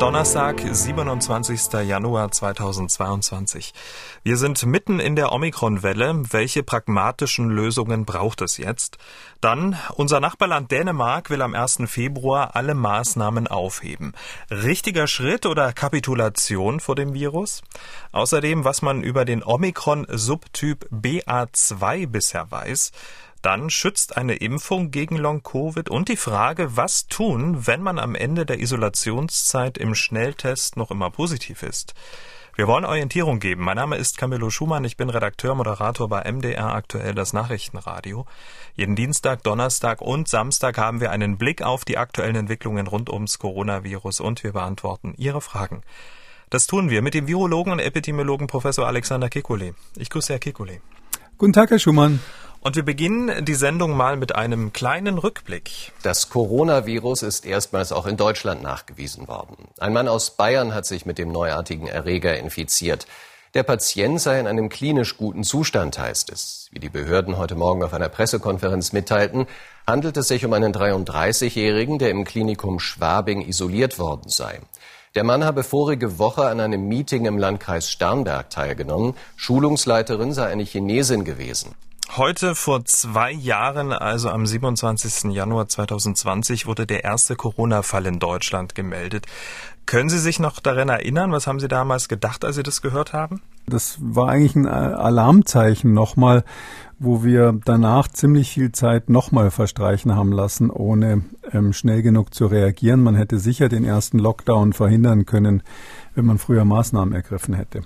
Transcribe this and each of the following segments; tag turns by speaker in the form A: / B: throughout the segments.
A: Donnerstag, 27. Januar 2022. Wir sind mitten in der Omikron-Welle. Welche pragmatischen Lösungen braucht es jetzt? Dann, unser Nachbarland Dänemark will am 1. Februar alle Maßnahmen aufheben. Richtiger Schritt oder Kapitulation vor dem Virus? Außerdem, was man über den Omikron-Subtyp BA2 bisher weiß. Dann schützt eine Impfung gegen Long-Covid und die Frage, was tun, wenn man am Ende der Isolationszeit im Schnelltest noch immer positiv ist. Wir wollen Orientierung geben. Mein Name ist Camillo Schumann. Ich bin Redakteur, Moderator bei MDR aktuell das Nachrichtenradio. Jeden Dienstag, Donnerstag und Samstag haben wir einen Blick auf die aktuellen Entwicklungen rund ums Coronavirus und wir beantworten Ihre Fragen. Das tun wir mit dem Virologen und Epidemiologen Professor Alexander Kekulé. Ich grüße Herr Kekulé.
B: Guten Tag, Herr Schumann.
A: Und wir beginnen die Sendung mal mit einem kleinen Rückblick.
C: Das Coronavirus ist erstmals auch in Deutschland nachgewiesen worden. Ein Mann aus Bayern hat sich mit dem neuartigen Erreger infiziert. Der Patient sei in einem klinisch guten Zustand, heißt es. Wie die Behörden heute Morgen auf einer Pressekonferenz mitteilten, handelt es sich um einen 33-Jährigen, der im Klinikum Schwabing isoliert worden sei. Der Mann habe vorige Woche an einem Meeting im Landkreis Starnberg teilgenommen. Schulungsleiterin sei eine Chinesin gewesen.
A: Heute vor zwei Jahren, also am 27. Januar 2020, wurde der erste Corona-Fall in Deutschland gemeldet. Können Sie sich noch daran erinnern? Was haben Sie damals gedacht, als Sie das gehört haben?
B: Das war eigentlich ein Alarmzeichen nochmal, wo wir danach ziemlich viel Zeit nochmal verstreichen haben lassen, ohne ähm, schnell genug zu reagieren. Man hätte sicher den ersten Lockdown verhindern können, wenn man früher Maßnahmen ergriffen hätte.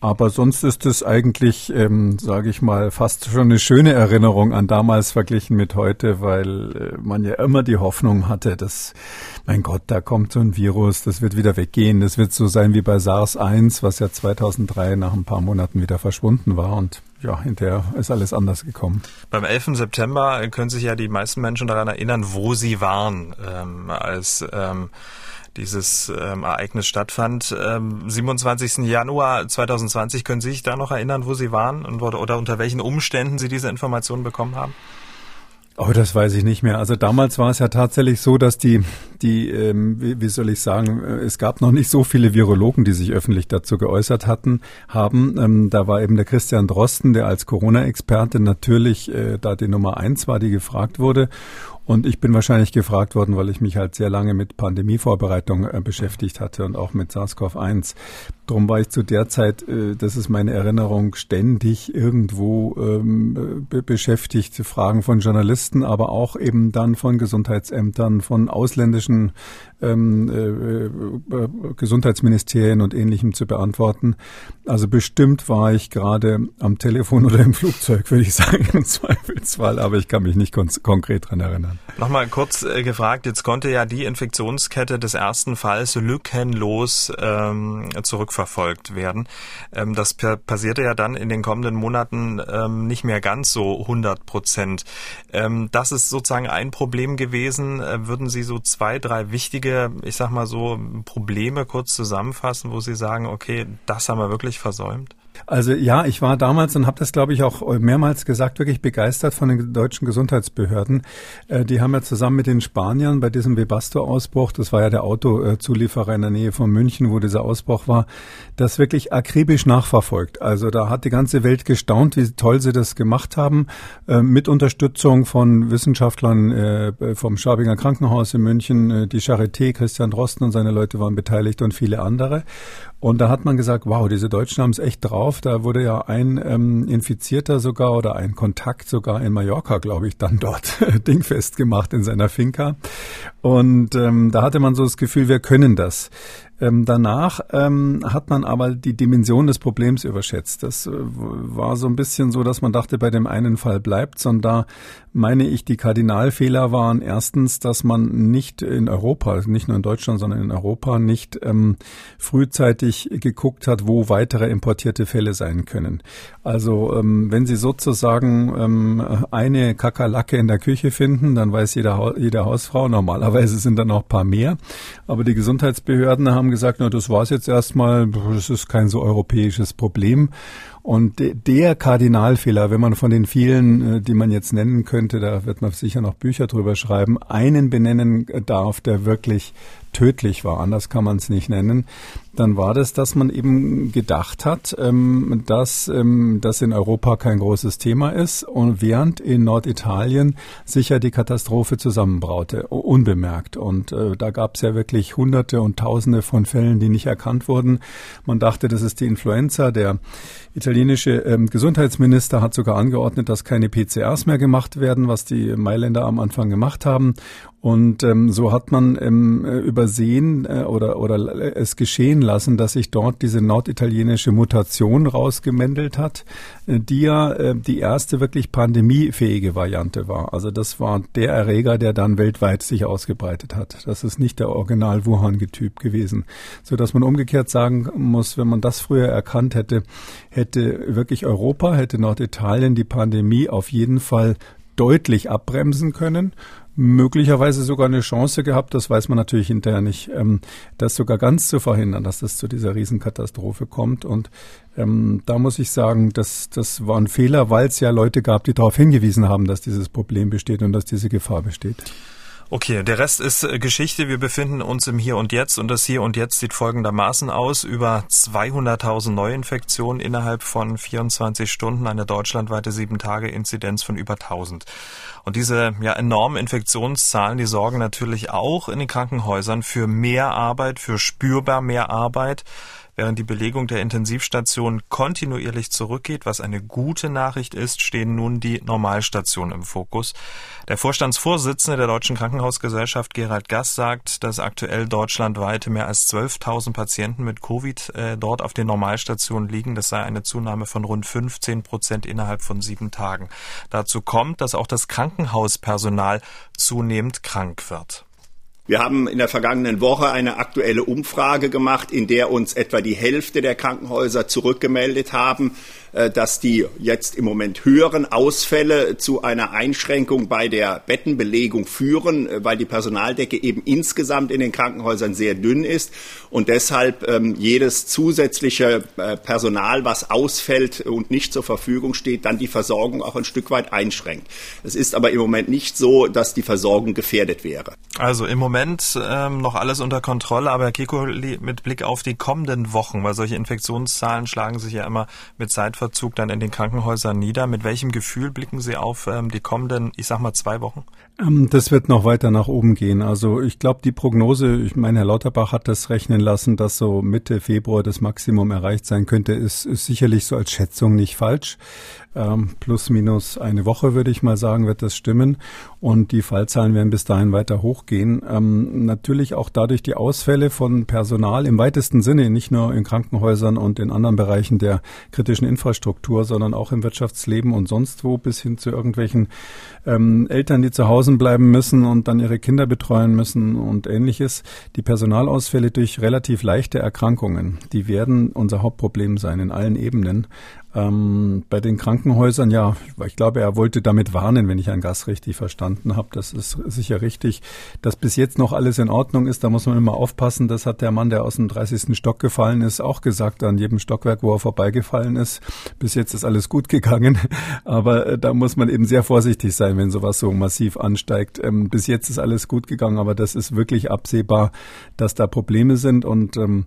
B: Aber sonst ist es eigentlich, ähm, sage ich mal, fast schon eine schöne Erinnerung an damals verglichen mit heute, weil äh, man ja immer die Hoffnung hatte, dass, mein Gott, da kommt so ein Virus, das wird wieder weggehen, das wird so sein wie bei SARS-1, was ja 2003 nach ein paar Monaten wieder verschwunden war und ja, hinterher ist alles anders gekommen.
A: Beim 11. September können sich ja die meisten Menschen daran erinnern, wo sie waren, ähm, als ähm, dieses ähm, Ereignis stattfand. Ähm, 27. Januar 2020, können Sie sich da noch erinnern, wo Sie waren und, oder unter welchen Umständen Sie diese Informationen bekommen haben?
B: Oh, das weiß ich nicht mehr. Also damals war es ja tatsächlich so, dass die, die, ähm, wie, wie soll ich sagen, äh, es gab noch nicht so viele Virologen, die sich öffentlich dazu geäußert hatten, haben. Ähm, da war eben der Christian Drosten, der als Corona-Experte natürlich äh, da die Nummer eins war, die gefragt wurde. Und ich bin wahrscheinlich gefragt worden, weil ich mich halt sehr lange mit Pandemievorbereitung äh, beschäftigt hatte und auch mit SARS-CoV-1. Drum war ich zu der Zeit, äh, das ist meine Erinnerung, ständig irgendwo ähm, be beschäftigt. Fragen von Journalisten, aber auch eben dann von Gesundheitsämtern, von ausländischen ähm, äh, äh, Gesundheitsministerien und Ähnlichem zu beantworten. Also bestimmt war ich gerade am Telefon oder im Flugzeug, würde ich sagen, im Zweifelsfall, aber ich kann mich nicht kon konkret dran erinnern.
A: Nochmal kurz gefragt, jetzt konnte ja die Infektionskette des ersten Falls lückenlos ähm, zurückverfolgt werden. Ähm, das passierte ja dann in den kommenden Monaten ähm, nicht mehr ganz so 100 Prozent. Ähm, das ist sozusagen ein Problem gewesen. Äh, würden Sie so zwei, drei wichtige, ich sag mal so, Probleme kurz zusammenfassen, wo Sie sagen, okay, das haben wir wirklich versäumt?
B: Also ja, ich war damals und habe das, glaube ich, auch mehrmals gesagt, wirklich begeistert von den deutschen Gesundheitsbehörden. Äh, die haben ja zusammen mit den Spaniern bei diesem Webasto-Ausbruch, das war ja der Autozulieferer in der Nähe von München, wo dieser Ausbruch war, das wirklich akribisch nachverfolgt. Also da hat die ganze Welt gestaunt, wie toll sie das gemacht haben, äh, mit Unterstützung von Wissenschaftlern äh, vom Schabinger Krankenhaus in München, äh, die Charité, Christian Drosten und seine Leute waren beteiligt und viele andere. Und da hat man gesagt, wow, diese Deutschen haben es echt drauf. Da wurde ja ein ähm, Infizierter sogar oder ein Kontakt sogar in Mallorca, glaube ich, dann dort dingfest gemacht in seiner Finca. Und ähm, da hatte man so das Gefühl, wir können das. Ähm, danach ähm, hat man aber die Dimension des Problems überschätzt. Das äh, war so ein bisschen so, dass man dachte, bei dem einen Fall bleibt, sondern da meine ich, die Kardinalfehler waren erstens, dass man nicht in Europa, nicht nur in Deutschland, sondern in Europa nicht ähm, frühzeitig geguckt hat, wo weitere importierte Fälle sein können. Also ähm, wenn Sie sozusagen ähm, eine Kakerlacke in der Küche finden, dann weiß jeder, jede Hausfrau, normalerweise sind da noch ein paar mehr, aber die Gesundheitsbehörden haben gesagt, na, das war's jetzt erstmal, das ist kein so europäisches Problem. Und der Kardinalfehler, wenn man von den vielen, äh, die man jetzt nennen könnte, da wird man sicher noch Bücher drüber schreiben, einen benennen darf, der wirklich tödlich war, anders kann man es nicht nennen, dann war das, dass man eben gedacht hat, ähm, dass ähm, das in Europa kein großes Thema ist und während in Norditalien sicher die Katastrophe zusammenbraute, unbemerkt. Und äh, da gab es ja wirklich Hunderte und Tausende von Fällen, die nicht erkannt wurden. Man dachte, das ist die Influenza. Der italienische ähm, Gesundheitsminister hat sogar angeordnet, dass keine PCRs mehr gemacht werden, was die Mailänder am Anfang gemacht haben. Und ähm, so hat man ähm, übersehen äh, oder, oder es geschehen lassen, dass sich dort diese norditalienische Mutation rausgemändelt hat, äh, die ja äh, die erste wirklich pandemiefähige Variante war. Also das war der Erreger, der dann weltweit sich ausgebreitet hat. Das ist nicht der Original Wuhan-Typ gewesen. So dass man umgekehrt sagen muss, wenn man das früher erkannt hätte, hätte wirklich Europa, hätte Norditalien die Pandemie auf jeden Fall deutlich abbremsen können möglicherweise sogar eine Chance gehabt, das weiß man natürlich hinterher nicht, ähm, das sogar ganz zu verhindern, dass das zu dieser Riesenkatastrophe kommt. Und ähm, da muss ich sagen, das, das war ein Fehler, weil es ja Leute gab, die darauf hingewiesen haben, dass dieses Problem besteht und dass diese Gefahr besteht.
A: Okay, der Rest ist äh, Geschichte. Wir befinden uns im Hier und Jetzt und das Hier und Jetzt sieht folgendermaßen aus. Über 200.000 Neuinfektionen innerhalb von 24 Stunden, eine deutschlandweite 7-Tage-Inzidenz von über 1000. Und diese ja, enormen Infektionszahlen, die sorgen natürlich auch in den Krankenhäusern für mehr Arbeit, für spürbar mehr Arbeit Während die Belegung der Intensivstation kontinuierlich zurückgeht, was eine gute Nachricht ist, stehen nun die Normalstationen im Fokus. Der Vorstandsvorsitzende der Deutschen Krankenhausgesellschaft Gerald Gass sagt, dass aktuell deutschlandweit mehr als 12.000 Patienten mit Covid äh, dort auf den Normalstationen liegen. Das sei eine Zunahme von rund 15 Prozent innerhalb von sieben Tagen. Dazu kommt, dass auch das Krankenhauspersonal zunehmend krank wird.
D: Wir haben in der vergangenen Woche eine aktuelle Umfrage gemacht, in der uns etwa die Hälfte der Krankenhäuser zurückgemeldet haben, äh, dass die jetzt im Moment höheren Ausfälle zu einer Einschränkung bei der Bettenbelegung führen, äh, weil die Personaldecke eben insgesamt in den Krankenhäusern sehr dünn ist und deshalb ähm, jedes zusätzliche äh, Personal, was ausfällt und nicht zur Verfügung steht, dann die Versorgung auch ein Stück weit einschränkt. Es ist aber im Moment nicht so, dass die Versorgung gefährdet wäre.
A: Also im Moment ähm, noch alles unter Kontrolle, aber Herr Kiko, mit Blick auf die kommenden Wochen, weil solche Infektionszahlen schlagen sich ja immer mit Zeit Zeitverzug dann in den Krankenhäusern nieder. Mit welchem Gefühl blicken Sie auf ähm, die kommenden, ich sag mal, zwei Wochen?
B: Ähm, das wird noch weiter nach oben gehen. Also ich glaube, die Prognose, ich meine, Herr Lauterbach hat das rechnen lassen, dass so Mitte Februar das Maximum erreicht sein könnte, ist, ist sicherlich so als Schätzung nicht falsch. Ähm, plus minus eine Woche, würde ich mal sagen, wird das stimmen. Und die Fallzahlen werden bis dahin weiter hochgehen. Ähm, natürlich auch dadurch die Ausfälle von Personal im weitesten Sinne, nicht nur in Krankenhäusern und in anderen Bereichen der kritischen Infrastruktur, sondern auch im Wirtschaftsleben und sonst wo, bis hin zu irgendwelchen ähm, Eltern, die zu Hause bleiben müssen und dann ihre Kinder betreuen müssen und ähnliches. Die Personalausfälle durch relativ leichte Erkrankungen, die werden unser Hauptproblem sein in allen Ebenen. Ähm, bei den Krankenhäusern, ja, ich glaube, er wollte damit warnen, wenn ich Herrn Gass richtig verstanden habe. Das ist sicher richtig. Dass bis jetzt noch alles in Ordnung ist, da muss man immer aufpassen. Das hat der Mann, der aus dem 30. Stock gefallen ist, auch gesagt, an jedem Stockwerk, wo er vorbeigefallen ist. Bis jetzt ist alles gut gegangen. Aber äh, da muss man eben sehr vorsichtig sein, wenn sowas so massiv ansteigt. Ähm, bis jetzt ist alles gut gegangen, aber das ist wirklich absehbar, dass da Probleme sind und ähm,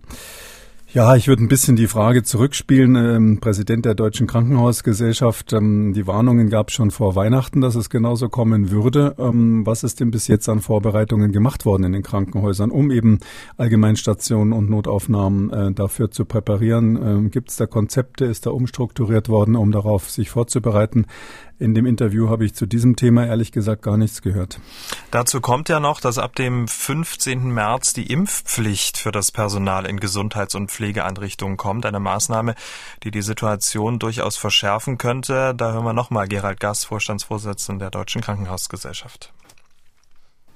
B: ja, ich würde ein bisschen die Frage zurückspielen. Ähm, Präsident der Deutschen Krankenhausgesellschaft, ähm, die Warnungen gab es schon vor Weihnachten, dass es genauso kommen würde. Ähm, was ist denn bis jetzt an Vorbereitungen gemacht worden in den Krankenhäusern, um eben Allgemeinstationen und Notaufnahmen äh, dafür zu präparieren? Ähm, Gibt es da Konzepte? Ist da umstrukturiert worden, um darauf sich vorzubereiten? In dem Interview habe ich zu diesem Thema ehrlich gesagt gar nichts gehört.
A: Dazu kommt ja noch, dass ab dem 15. März die Impfpflicht für das Personal in Gesundheits- und Pflegeeinrichtungen kommt. Eine Maßnahme, die die Situation durchaus verschärfen könnte. Da hören wir nochmal Gerald Gass, Vorstandsvorsitzender der Deutschen Krankenhausgesellschaft.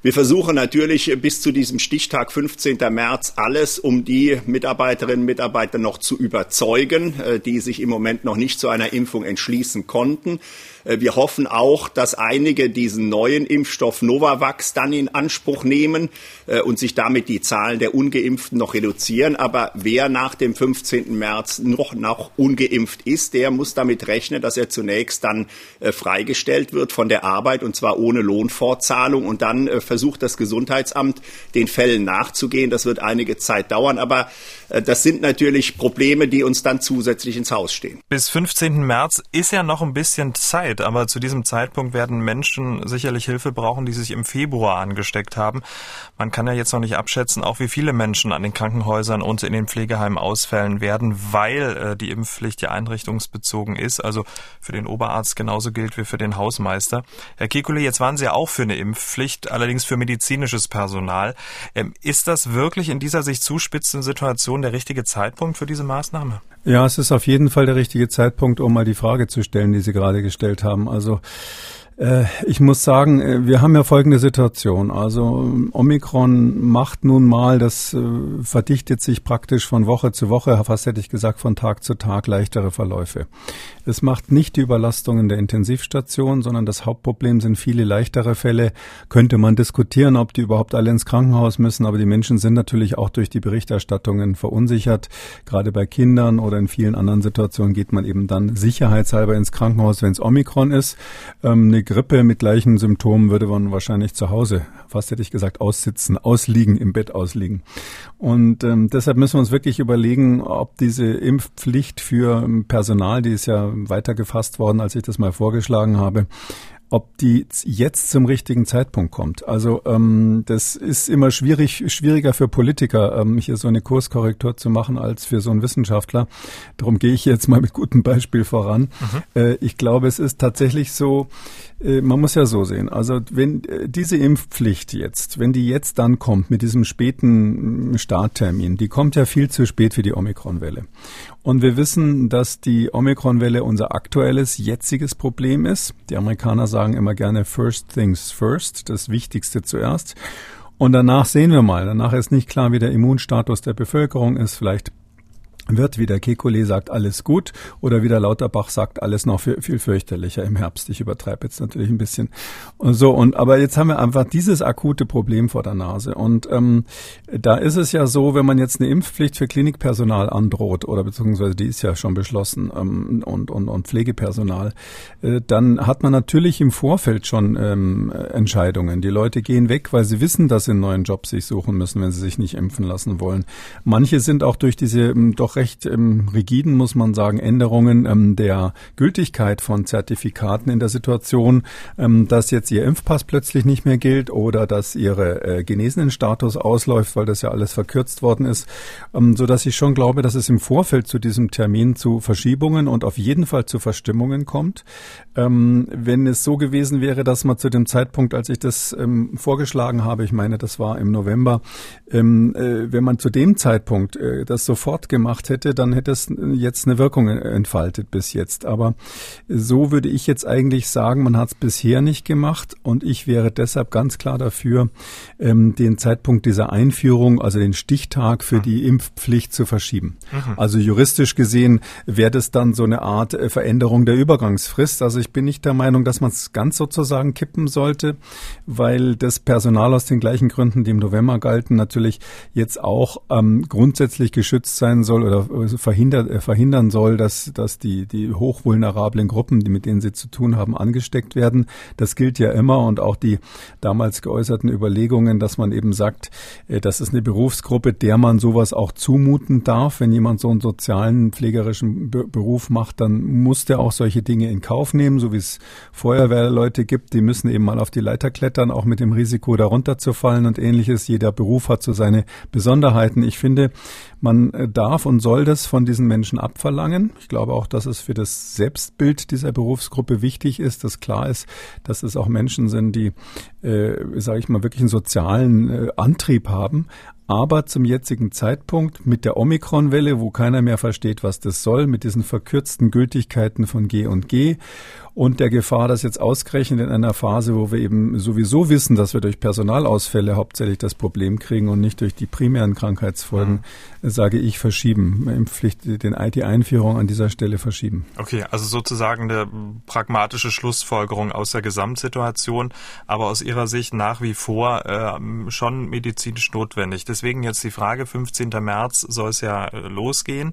D: Wir versuchen natürlich bis zu diesem Stichtag 15. März alles, um die Mitarbeiterinnen und Mitarbeiter noch zu überzeugen, äh, die sich im Moment noch nicht zu einer Impfung entschließen konnten. Äh, wir hoffen auch, dass einige diesen neuen Impfstoff Novavax dann in Anspruch nehmen äh, und sich damit die Zahlen der Ungeimpften noch reduzieren. Aber wer nach dem 15. März noch, noch ungeimpft ist, der muss damit rechnen, dass er zunächst dann freigestellt wird von der Arbeit und zwar ohne Lohnfortzahlung. Und dann versucht das Gesundheitsamt, den Fällen nachzugehen. Das wird einige Zeit dauern. Aber das sind natürlich Probleme, die uns dann zusätzlich ins Haus stehen.
A: Bis 15. März ist ja noch ein bisschen Zeit. Zeit, aber zu diesem Zeitpunkt werden Menschen sicherlich Hilfe brauchen, die sich im Februar angesteckt haben. Man kann ja jetzt noch nicht abschätzen, auch wie viele Menschen an den Krankenhäusern und in den Pflegeheimen ausfällen werden, weil äh, die Impfpflicht ja einrichtungsbezogen ist, also für den Oberarzt genauso gilt wie für den Hausmeister. Herr Kekule, jetzt waren Sie ja auch für eine Impfpflicht, allerdings für medizinisches Personal. Ähm, ist das wirklich in dieser sich zuspitzenden Situation der richtige Zeitpunkt für diese Maßnahme?
B: Ja, es ist auf jeden Fall der richtige Zeitpunkt, um mal die Frage zu stellen, die Sie gerade gestellt haben. Also äh, ich muss sagen, äh, wir haben ja folgende Situation. Also Omikron macht nun mal, das äh, verdichtet sich praktisch von Woche zu Woche, fast hätte ich gesagt von Tag zu Tag leichtere Verläufe. Es macht nicht die Überlastung in der Intensivstation, sondern das Hauptproblem sind viele leichtere Fälle. Könnte man diskutieren, ob die überhaupt alle ins Krankenhaus müssen, aber die Menschen sind natürlich auch durch die Berichterstattungen verunsichert. Gerade bei Kindern oder in vielen anderen Situationen geht man eben dann sicherheitshalber ins Krankenhaus, wenn es Omikron ist. Ähm, eine Grippe mit gleichen Symptomen würde man wahrscheinlich zu Hause, fast hätte ich gesagt, aussitzen, ausliegen, im Bett ausliegen. Und ähm, deshalb müssen wir uns wirklich überlegen, ob diese Impfpflicht für Personal, die ist ja weiter gefasst worden, als ich das mal vorgeschlagen habe, ob die jetzt zum richtigen Zeitpunkt kommt. Also ähm, das ist immer schwierig, schwieriger für Politiker, ähm, hier so eine Kurskorrektur zu machen, als für so einen Wissenschaftler. Darum gehe ich jetzt mal mit gutem Beispiel voran. Mhm. Äh, ich glaube, es ist tatsächlich so, äh, man muss ja so sehen. Also wenn äh, diese Impfpflicht jetzt, wenn die jetzt dann kommt mit diesem späten mm, Starttermin, die kommt ja viel zu spät für die Omikronwelle. Und wir wissen, dass die Omikronwelle unser aktuelles, jetziges Problem ist. Die Amerikaner sagen immer gerne First Things First, das Wichtigste zuerst. Und danach sehen wir mal. Danach ist nicht klar, wie der Immunstatus der Bevölkerung ist. Vielleicht wird, wie der Kekulé sagt, alles gut oder wie der Lauterbach sagt, alles noch viel, viel fürchterlicher im Herbst. Ich übertreibe jetzt natürlich ein bisschen. Und so, und aber jetzt haben wir einfach dieses akute Problem vor der Nase. Und ähm, da ist es ja so, wenn man jetzt eine Impfpflicht für Klinikpersonal androht, oder beziehungsweise die ist ja schon beschlossen, ähm, und, und, und Pflegepersonal, äh, dann hat man natürlich im Vorfeld schon ähm, Entscheidungen. Die Leute gehen weg, weil sie wissen, dass sie einen neuen Job sich suchen müssen, wenn sie sich nicht impfen lassen wollen. Manche sind auch durch diese ähm, doch recht ähm, rigiden, muss man sagen, Änderungen ähm, der Gültigkeit von Zertifikaten in der Situation, ähm, dass jetzt ihr Impfpass plötzlich nicht mehr gilt oder dass ihre äh, Genesenenstatus ausläuft, weil das ja alles verkürzt worden ist, ähm, so dass ich schon glaube, dass es im Vorfeld zu diesem Termin zu Verschiebungen und auf jeden Fall zu Verstimmungen kommt. Ähm, wenn es so gewesen wäre, dass man zu dem Zeitpunkt, als ich das ähm, vorgeschlagen habe, ich meine, das war im November, ähm, äh, wenn man zu dem Zeitpunkt äh, das sofort gemacht gemacht hätte, dann hätte es jetzt eine Wirkung entfaltet bis jetzt. Aber so würde ich jetzt eigentlich sagen, man hat es bisher nicht gemacht und ich wäre deshalb ganz klar dafür, ähm, den Zeitpunkt dieser Einführung, also den Stichtag für die Impfpflicht zu verschieben. Mhm. Also juristisch gesehen wäre das dann so eine Art äh, Veränderung der Übergangsfrist. Also ich bin nicht der Meinung, dass man es ganz sozusagen kippen sollte, weil das Personal aus den gleichen Gründen, die im November galten, natürlich jetzt auch ähm, grundsätzlich geschützt sein soll oder oder verhindert, äh, verhindern soll, dass, dass die, die hochvulnerablen Gruppen, die mit denen sie zu tun haben, angesteckt werden. Das gilt ja immer und auch die damals geäußerten Überlegungen, dass man eben sagt, äh, das ist eine Berufsgruppe, der man sowas auch zumuten darf. Wenn jemand so einen sozialen, pflegerischen Beruf macht, dann muss der auch solche Dinge in Kauf nehmen, so wie es Feuerwehrleute gibt, die müssen eben mal auf die Leiter klettern, auch mit dem Risiko darunter zu fallen und ähnliches. Jeder Beruf hat so seine Besonderheiten. Ich finde, man äh, darf und soll das von diesen Menschen abverlangen. Ich glaube auch, dass es für das Selbstbild dieser Berufsgruppe wichtig ist, dass klar ist, dass es auch Menschen sind, die, äh, sage ich mal, wirklich einen sozialen äh, Antrieb haben. Aber zum jetzigen Zeitpunkt mit der Omikron-Welle, wo keiner mehr versteht, was das soll, mit diesen verkürzten Gültigkeiten von G und G und der Gefahr, dass jetzt ausgerechnet in einer Phase, wo wir eben sowieso wissen, dass wir durch Personalausfälle hauptsächlich das Problem kriegen und nicht durch die primären Krankheitsfolgen, mhm. sage ich, verschieben. Impfpflicht, den, die Einführung an dieser Stelle verschieben.
A: Okay, also sozusagen eine pragmatische Schlussfolgerung aus der Gesamtsituation, aber aus Ihrer Sicht nach wie vor äh, schon medizinisch notwendig. Deswegen jetzt die Frage, 15. März soll es ja äh, losgehen.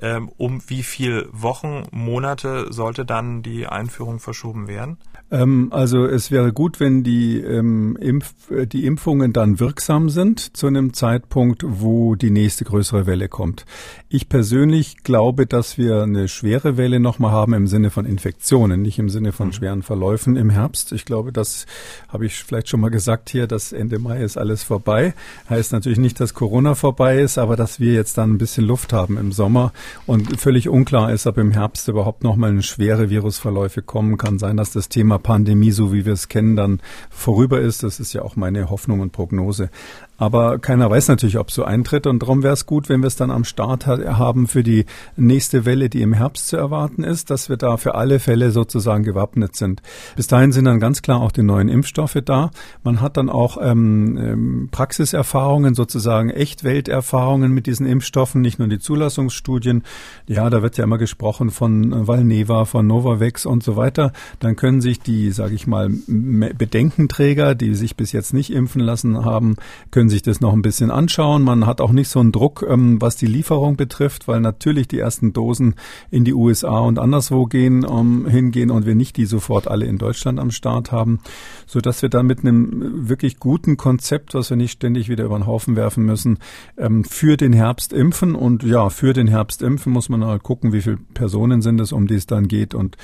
A: Ähm, um wie viel Wochen, Monate sollte dann die Einführung verschoben werden?
B: Ähm, also es wäre gut, wenn die, ähm, Impf äh, die Impfungen dann wirksam sind zu einem Zeitpunkt, wo die nächste größere Welle kommt. Ich persönlich glaube, dass wir eine schwere Welle nochmal haben im Sinne von Infektionen, nicht im Sinne von mhm. schweren Verläufen im Herbst. Ich glaube, das habe ich vielleicht schon mal gesagt hier, dass Ende Mai ist alles vorbei. Heißt natürlich nicht, dass Corona vorbei ist, aber dass wir jetzt dann ein bisschen Luft haben im Sommer und völlig unklar ist, ob im Herbst überhaupt nochmal eine schwere Virusverläufe kommen. Kann sein, dass das Thema Pandemie, so wie wir es kennen, dann vorüber ist. Das ist ja auch meine Hoffnung und Prognose. Aber keiner weiß natürlich, ob so eintritt. Und darum wäre es gut, wenn wir es dann am Start haben für die nächste Welle, die im Herbst zu erwarten ist, dass wir da für alle Fälle sozusagen gewappnet sind. Bis dahin sind dann ganz klar auch die neuen Impfstoffe da. Man hat dann auch ähm, ähm Praxiserfahrungen, sozusagen Echtwelterfahrungen mit diesen Impfstoffen, nicht nur die Zulassungsstudien. Ja, da wird ja immer gesprochen von Valneva, von Novavax und so weiter. Dann können sich die, sage ich mal, Bedenkenträger, die sich bis jetzt nicht impfen lassen haben, können können sich das noch ein bisschen anschauen. Man hat auch nicht so einen Druck, ähm, was die Lieferung betrifft, weil natürlich die ersten Dosen in die USA und anderswo gehen, um, hingehen und wir nicht die sofort alle in Deutschland am Start haben, so dass wir dann mit einem wirklich guten Konzept, was wir nicht ständig wieder über den Haufen werfen müssen, ähm, für den Herbst impfen. Und ja, für den Herbst impfen muss man halt gucken, wie viele Personen sind es, um die es dann geht und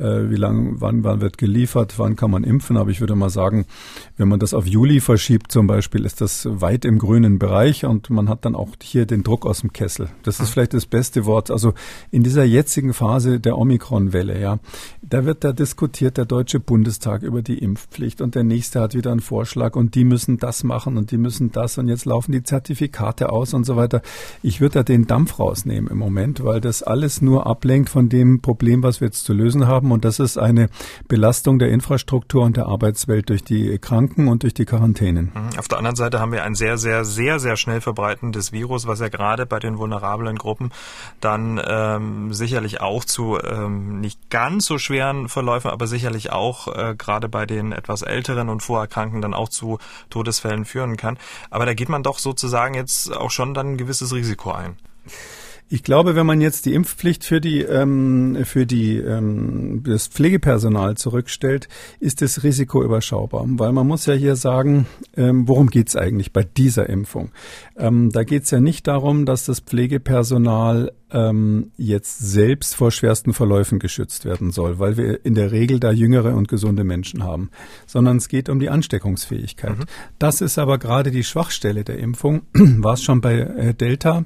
B: äh, wie lange, wann, wann wird geliefert, wann kann man impfen. Aber ich würde mal sagen, wenn man das auf Juli verschiebt zum Beispiel, ist das weit im grünen Bereich und man hat dann auch hier den Druck aus dem Kessel. Das ist vielleicht das beste Wort. Also in dieser jetzigen Phase der Omikron-Welle, ja, da wird da diskutiert der Deutsche Bundestag über die Impfpflicht und der nächste hat wieder einen Vorschlag und die müssen das machen und die müssen das und jetzt laufen die Zertifikate aus und so weiter. Ich würde da den Dampf rausnehmen im Moment, weil das alles nur ablenkt von dem Problem, was wir jetzt zu lösen haben und das ist eine Belastung der Infrastruktur und der Arbeitswelt durch die Kranken und durch die Quarantänen.
A: Mhm. Auf der anderen Seite haben wir ein sehr, sehr, sehr, sehr schnell verbreitendes Virus, was ja gerade bei den vulnerablen Gruppen dann ähm, sicherlich auch zu ähm, nicht ganz so schweren Verläufen, aber sicherlich auch äh, gerade bei den etwas älteren und Vorerkrankten dann auch zu Todesfällen führen kann. Aber da geht man doch sozusagen jetzt auch schon dann ein gewisses Risiko ein.
B: Ich glaube, wenn man jetzt die Impfpflicht für die ähm, für die ähm, das Pflegepersonal zurückstellt, ist das Risiko überschaubar, weil man muss ja hier sagen, ähm, worum geht's eigentlich bei dieser Impfung? Ähm, da geht's ja nicht darum, dass das Pflegepersonal ähm, jetzt selbst vor schwersten Verläufen geschützt werden soll, weil wir in der Regel da jüngere und gesunde Menschen haben, sondern es geht um die Ansteckungsfähigkeit. Mhm. Das ist aber gerade die Schwachstelle der Impfung. War es schon bei äh, Delta,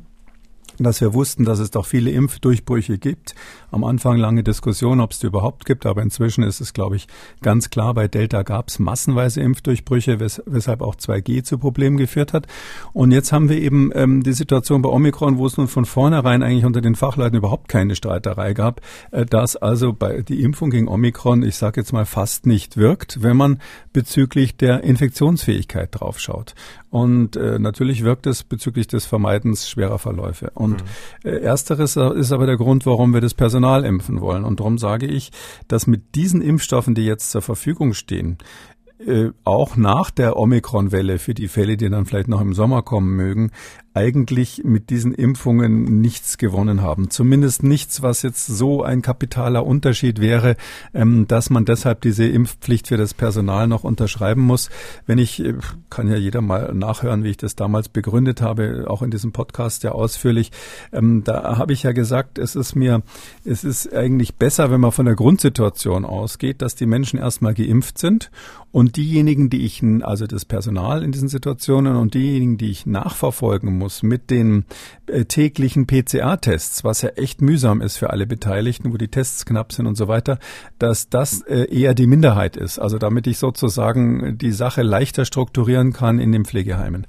B: dass wir wussten, dass es doch viele Impfdurchbrüche gibt. Am Anfang lange Diskussion, ob es die überhaupt gibt, aber inzwischen ist es, glaube ich, ganz klar, bei Delta gab es massenweise Impfdurchbrüche, wes weshalb auch 2G zu Problemen geführt hat. Und jetzt haben wir eben ähm, die Situation bei Omikron, wo es nun von vornherein eigentlich unter den Fachleuten überhaupt keine Streiterei gab, äh, dass also bei die Impfung gegen Omikron, ich sage jetzt mal, fast nicht wirkt, wenn man bezüglich der Infektionsfähigkeit draufschaut. Und äh, natürlich wirkt es bezüglich des Vermeidens schwerer Verläufe. Und mhm. äh, ersteres ist aber der Grund, warum wir das Personal impfen wollen. Und darum sage ich, dass mit diesen Impfstoffen, die jetzt zur Verfügung stehen, äh, auch nach der Omikron-Welle für die Fälle, die dann vielleicht noch im Sommer kommen mögen, eigentlich mit diesen Impfungen nichts gewonnen haben. Zumindest nichts, was jetzt so ein kapitaler Unterschied wäre, ähm, dass man deshalb diese Impfpflicht für das Personal noch unterschreiben muss. Wenn ich, äh, kann ja jeder mal nachhören, wie ich das damals begründet habe, auch in diesem Podcast ja ausführlich. Ähm, da habe ich ja gesagt, es ist mir, es ist eigentlich besser, wenn man von der Grundsituation ausgeht, dass die Menschen erstmal geimpft sind und diejenigen, die ich, also das Personal in diesen Situationen und diejenigen, die ich nachverfolgen muss mit den äh, täglichen PCR-Tests, was ja echt mühsam ist für alle Beteiligten, wo die Tests knapp sind und so weiter, dass das äh, eher die Minderheit ist. Also damit ich sozusagen die Sache leichter strukturieren kann in den Pflegeheimen.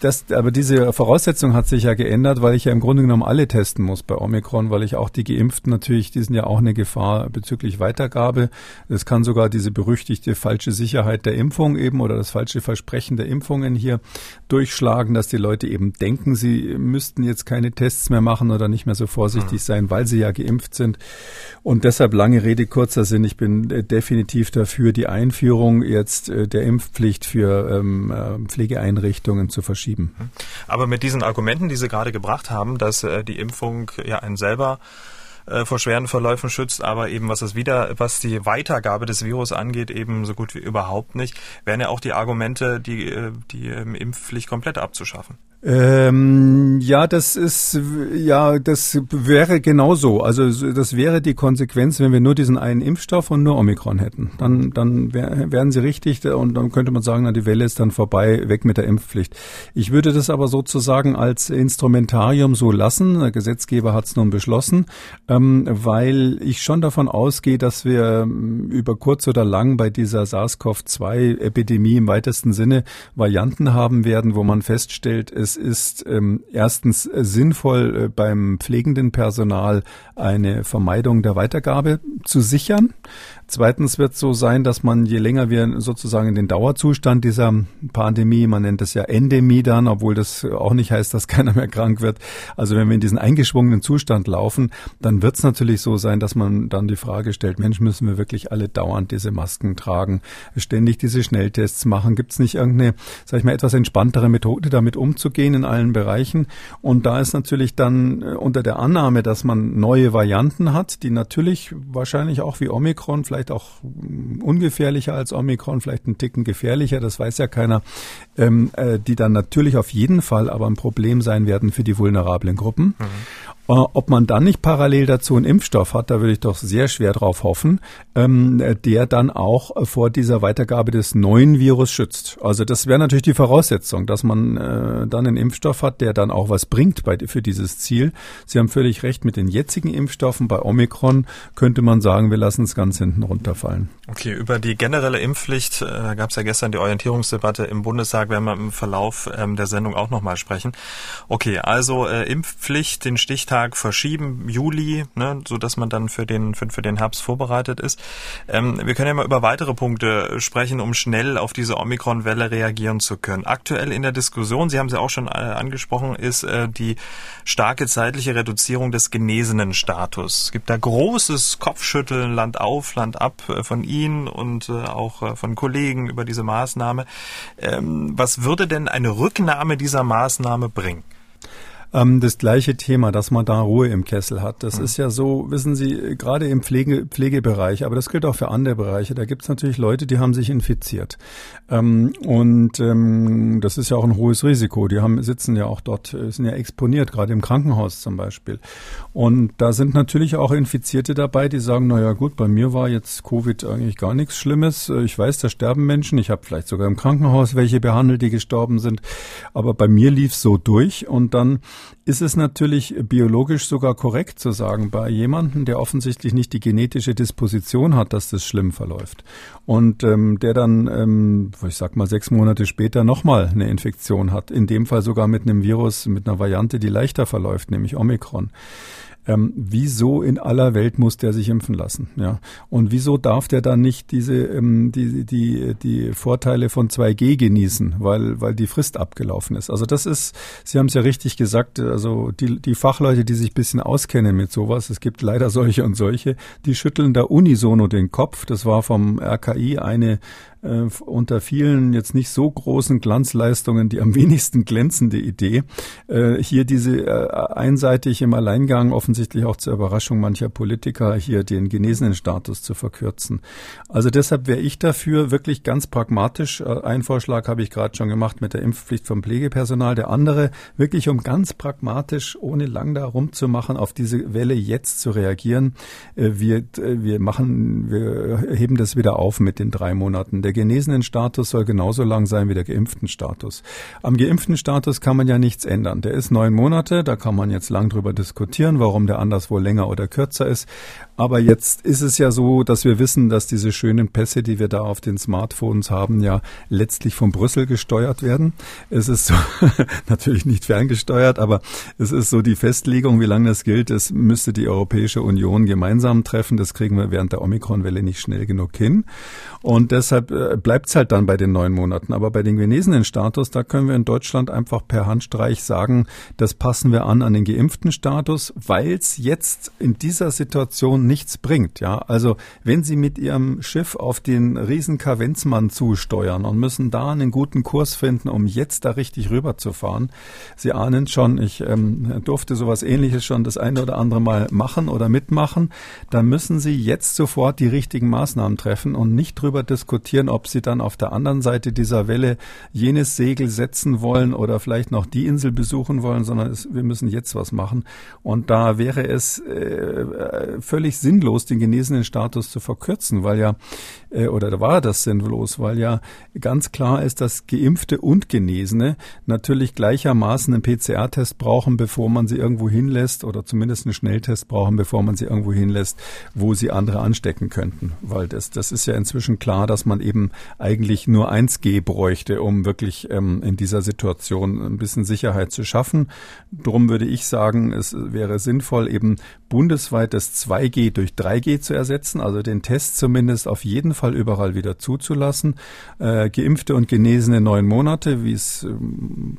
B: Das, aber diese Voraussetzung hat sich ja geändert, weil ich ja im Grunde genommen alle testen muss bei Omikron, weil ich auch die Geimpften natürlich, die sind ja auch eine Gefahr bezüglich Weitergabe. Es kann sogar diese berüchtigte falsche Sicherheit der Impfung eben oder das falsche Versprechen der Impfungen hier durchschlagen, dass die Leute eben denken, sie müssten jetzt keine Tests mehr machen oder nicht mehr so vorsichtig sein, weil sie ja geimpft sind. Und deshalb lange Rede, kurzer Sinn. Ich bin äh, definitiv dafür, die Einführung jetzt äh, der Impfpflicht für ähm, äh, Pflegeeinrichtungen zu verschieben.
A: Aber mit diesen Argumenten, die Sie gerade gebracht haben, dass äh, die Impfung ja einen selber äh, vor schweren Verläufen schützt, aber eben was es wieder, was die Weitergabe des Virus angeht, eben so gut wie überhaupt nicht, wären ja auch die Argumente, die, äh, die ähm, Impfpflicht komplett abzuschaffen.
B: Ähm, ja, das ist, ja, das wäre genauso. Also das wäre die Konsequenz, wenn wir nur diesen einen Impfstoff und nur Omikron hätten. Dann, dann wär, wären sie richtig und dann könnte man sagen, na, die Welle ist dann vorbei, weg mit der Impfpflicht. Ich würde das aber sozusagen als Instrumentarium so lassen. Der Gesetzgeber hat es nun beschlossen, ähm, weil ich schon davon ausgehe, dass wir ähm, über kurz oder lang bei dieser SARS-CoV-2-Epidemie im weitesten Sinne Varianten haben werden, wo man feststellt, es ist ähm, erstens äh, sinnvoll, äh, beim pflegenden Personal eine Vermeidung der Weitergabe zu sichern. Zweitens wird es so sein, dass man, je länger wir sozusagen in den Dauerzustand dieser Pandemie, man nennt es ja Endemie dann, obwohl das auch nicht heißt, dass keiner mehr krank wird. Also wenn wir in diesen eingeschwungenen Zustand laufen, dann wird es natürlich so sein, dass man dann die Frage stellt, Mensch, müssen wir wirklich alle dauernd diese Masken tragen, ständig diese Schnelltests machen? Gibt es nicht irgendeine, sag ich mal, etwas entspanntere Methode, damit umzugehen in allen Bereichen? Und da ist natürlich dann äh, unter der Annahme, dass man neue Varianten hat, die natürlich wahrscheinlich auch wie Omikron vielleicht auch ungefährlicher als Omikron, vielleicht ein Ticken gefährlicher, das weiß ja keiner, ähm, äh, die dann natürlich auf jeden Fall aber ein Problem sein werden für die vulnerablen Gruppen. Mhm. Äh, ob man dann nicht parallel dazu einen Impfstoff hat, da würde ich doch sehr schwer drauf hoffen, ähm, der dann auch vor dieser Weitergabe des neuen Virus schützt. Also das wäre natürlich die Voraussetzung, dass man äh, dann einen Impfstoff hat, der dann auch was bringt für dieses Ziel. Sie haben völlig recht, mit den jetzigen Impfstoffen bei Omikron könnte man sagen, wir lassen es ganz hinten runterfallen.
A: Okay, über die generelle Impfpflicht, äh, gab es ja gestern die Orientierungsdebatte im Bundestag, werden wir im Verlauf ähm, der Sendung auch nochmal sprechen. Okay, also äh, Impfpflicht, den Stichtag Tag verschieben, Juli, ne, so dass man dann für den für, für den Herbst vorbereitet ist. Ähm, wir können ja mal über weitere Punkte sprechen, um schnell auf diese Omikron-Welle reagieren zu können. Aktuell in der Diskussion, Sie haben sie auch schon äh, angesprochen, ist äh, die starke zeitliche Reduzierung des genesenen Status. Es gibt da großes Kopfschütteln, Land auf, Land ab äh, von Ihnen und äh, auch äh, von Kollegen über diese Maßnahme. Ähm, was würde denn eine Rücknahme dieser Maßnahme bringen?
B: Ähm, das gleiche Thema, dass man da Ruhe im Kessel hat. Das mhm. ist ja so, wissen Sie, gerade im Pflege, Pflegebereich, aber das gilt auch für andere Bereiche, da gibt es natürlich Leute, die haben sich infiziert. Ähm, und ähm, das ist ja auch ein hohes Risiko. Die haben, sitzen ja auch dort, äh, sind ja exponiert, gerade im Krankenhaus zum Beispiel. Und da sind natürlich auch Infizierte dabei, die sagen, naja gut, bei mir war jetzt Covid eigentlich gar nichts Schlimmes. Äh, ich weiß, da sterben Menschen. Ich habe vielleicht sogar im Krankenhaus welche behandelt, die gestorben sind. Aber bei mir lief so durch und dann ist es natürlich biologisch sogar korrekt zu sagen, bei jemandem, der offensichtlich nicht die genetische Disposition hat, dass das schlimm verläuft? Und ähm, der dann, ähm, ich sag mal, sechs Monate später nochmal eine Infektion hat, in dem Fall sogar mit einem Virus, mit einer Variante, die leichter verläuft, nämlich Omikron ähm, wieso in aller Welt muss der sich impfen lassen? Ja. Und wieso darf der dann nicht diese, ähm, die, die, die Vorteile von 2G genießen, weil, weil die Frist abgelaufen ist? Also das ist, Sie haben es ja richtig gesagt, also die, die Fachleute, die sich bisschen auskennen mit sowas, es gibt leider solche und solche, die schütteln da unisono den Kopf. Das war vom RKI eine äh, unter vielen jetzt nicht so großen Glanzleistungen die am wenigsten glänzende Idee, äh, hier diese äh, einseitig im Alleingang offensichtlich auch zur Überraschung mancher Politiker hier den genesenen Status zu verkürzen. Also deshalb wäre ich dafür wirklich ganz pragmatisch. Äh, ein Vorschlag habe ich gerade schon gemacht mit der Impfpflicht vom Pflegepersonal. Der andere wirklich um ganz pragmatisch, ohne lang da rumzumachen, auf diese Welle jetzt zu reagieren. Äh, wir, äh, wir machen, wir heben das wieder auf mit den drei Monaten Der genesenen Status soll genauso lang sein wie der geimpften Status. Am geimpften Status kann man ja nichts ändern. Der ist neun Monate, da kann man jetzt lang drüber diskutieren, warum der anderswo länger oder kürzer ist. Aber jetzt ist es ja so, dass wir wissen, dass diese schönen Pässe, die wir da auf den Smartphones haben, ja letztlich von Brüssel gesteuert werden. Es ist so, natürlich nicht ferngesteuert, aber es ist so die Festlegung, wie lange das gilt. Es müsste die Europäische Union gemeinsam treffen. Das kriegen wir während der Omikron-Welle nicht schnell genug hin. Und deshalb äh, bleibt es halt dann bei den neun Monaten. Aber bei den genesenen Status, da können wir in Deutschland einfach per Handstreich sagen, das passen wir an an den geimpften Status, weil es jetzt in dieser Situation nichts bringt. Ja, also wenn Sie mit Ihrem Schiff auf den riesen Kavenzmann zusteuern und müssen da einen guten Kurs finden, um jetzt da richtig rüberzufahren. Sie ahnen schon, ich ähm, durfte sowas ähnliches schon das eine oder andere Mal machen oder mitmachen. Da müssen Sie jetzt sofort die richtigen Maßnahmen treffen und nicht drüber diskutieren, ob Sie dann auf der anderen Seite dieser Welle jenes Segel setzen wollen oder vielleicht noch die Insel besuchen wollen, sondern es, wir müssen jetzt was machen. Und da wäre es äh, völlig sinnlos, den genesenen Status zu verkürzen, weil ja, äh, oder da war das sinnlos, weil ja ganz klar ist, dass Geimpfte und Genesene natürlich gleichermaßen einen PCR-Test brauchen, bevor man sie irgendwo hinlässt oder zumindest einen Schnelltest brauchen, bevor man sie irgendwo hinlässt, wo sie andere anstecken könnten. Weil das, das ist ja inzwischen klar, dass man eben eigentlich nur 1G bräuchte, um wirklich ähm, in dieser Situation ein bisschen Sicherheit zu schaffen. Drum würde ich sagen, es wäre sinnvoll, eben bundesweit das 2G durch 3G zu ersetzen, also den Test zumindest auf jeden Fall überall wieder zuzulassen. Äh, Geimpfte und Genesene neun Monate, wie es, äh,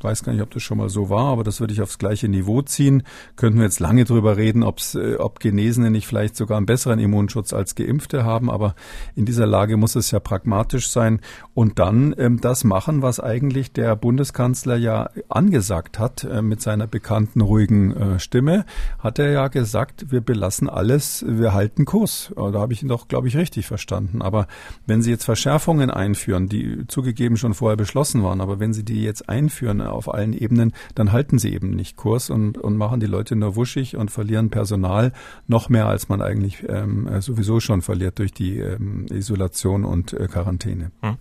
B: weiß gar nicht, ob das schon mal so war, aber das würde ich aufs gleiche Niveau ziehen. Könnten wir jetzt lange drüber reden, ob's, äh, ob Genesene nicht vielleicht sogar einen besseren Immunschutz als Geimpfte haben, aber in dieser Lage muss es ja pragmatisch sein und dann ähm, das machen, was eigentlich der Bundeskanzler ja angesagt hat äh, mit seiner bekannten ruhigen äh, Stimme, hat er ja gesagt, wir belassen alles, wir halten Kurs. Da habe ich ihn doch, glaube ich, richtig verstanden. Aber wenn Sie jetzt Verschärfungen einführen, die zugegeben schon vorher beschlossen waren, aber wenn Sie die jetzt einführen auf allen Ebenen, dann halten Sie eben nicht Kurs und, und machen die Leute nur wuschig und verlieren Personal noch mehr, als man eigentlich ähm, sowieso schon verliert durch die ähm, Isolation und äh, Quarantäne. Hm.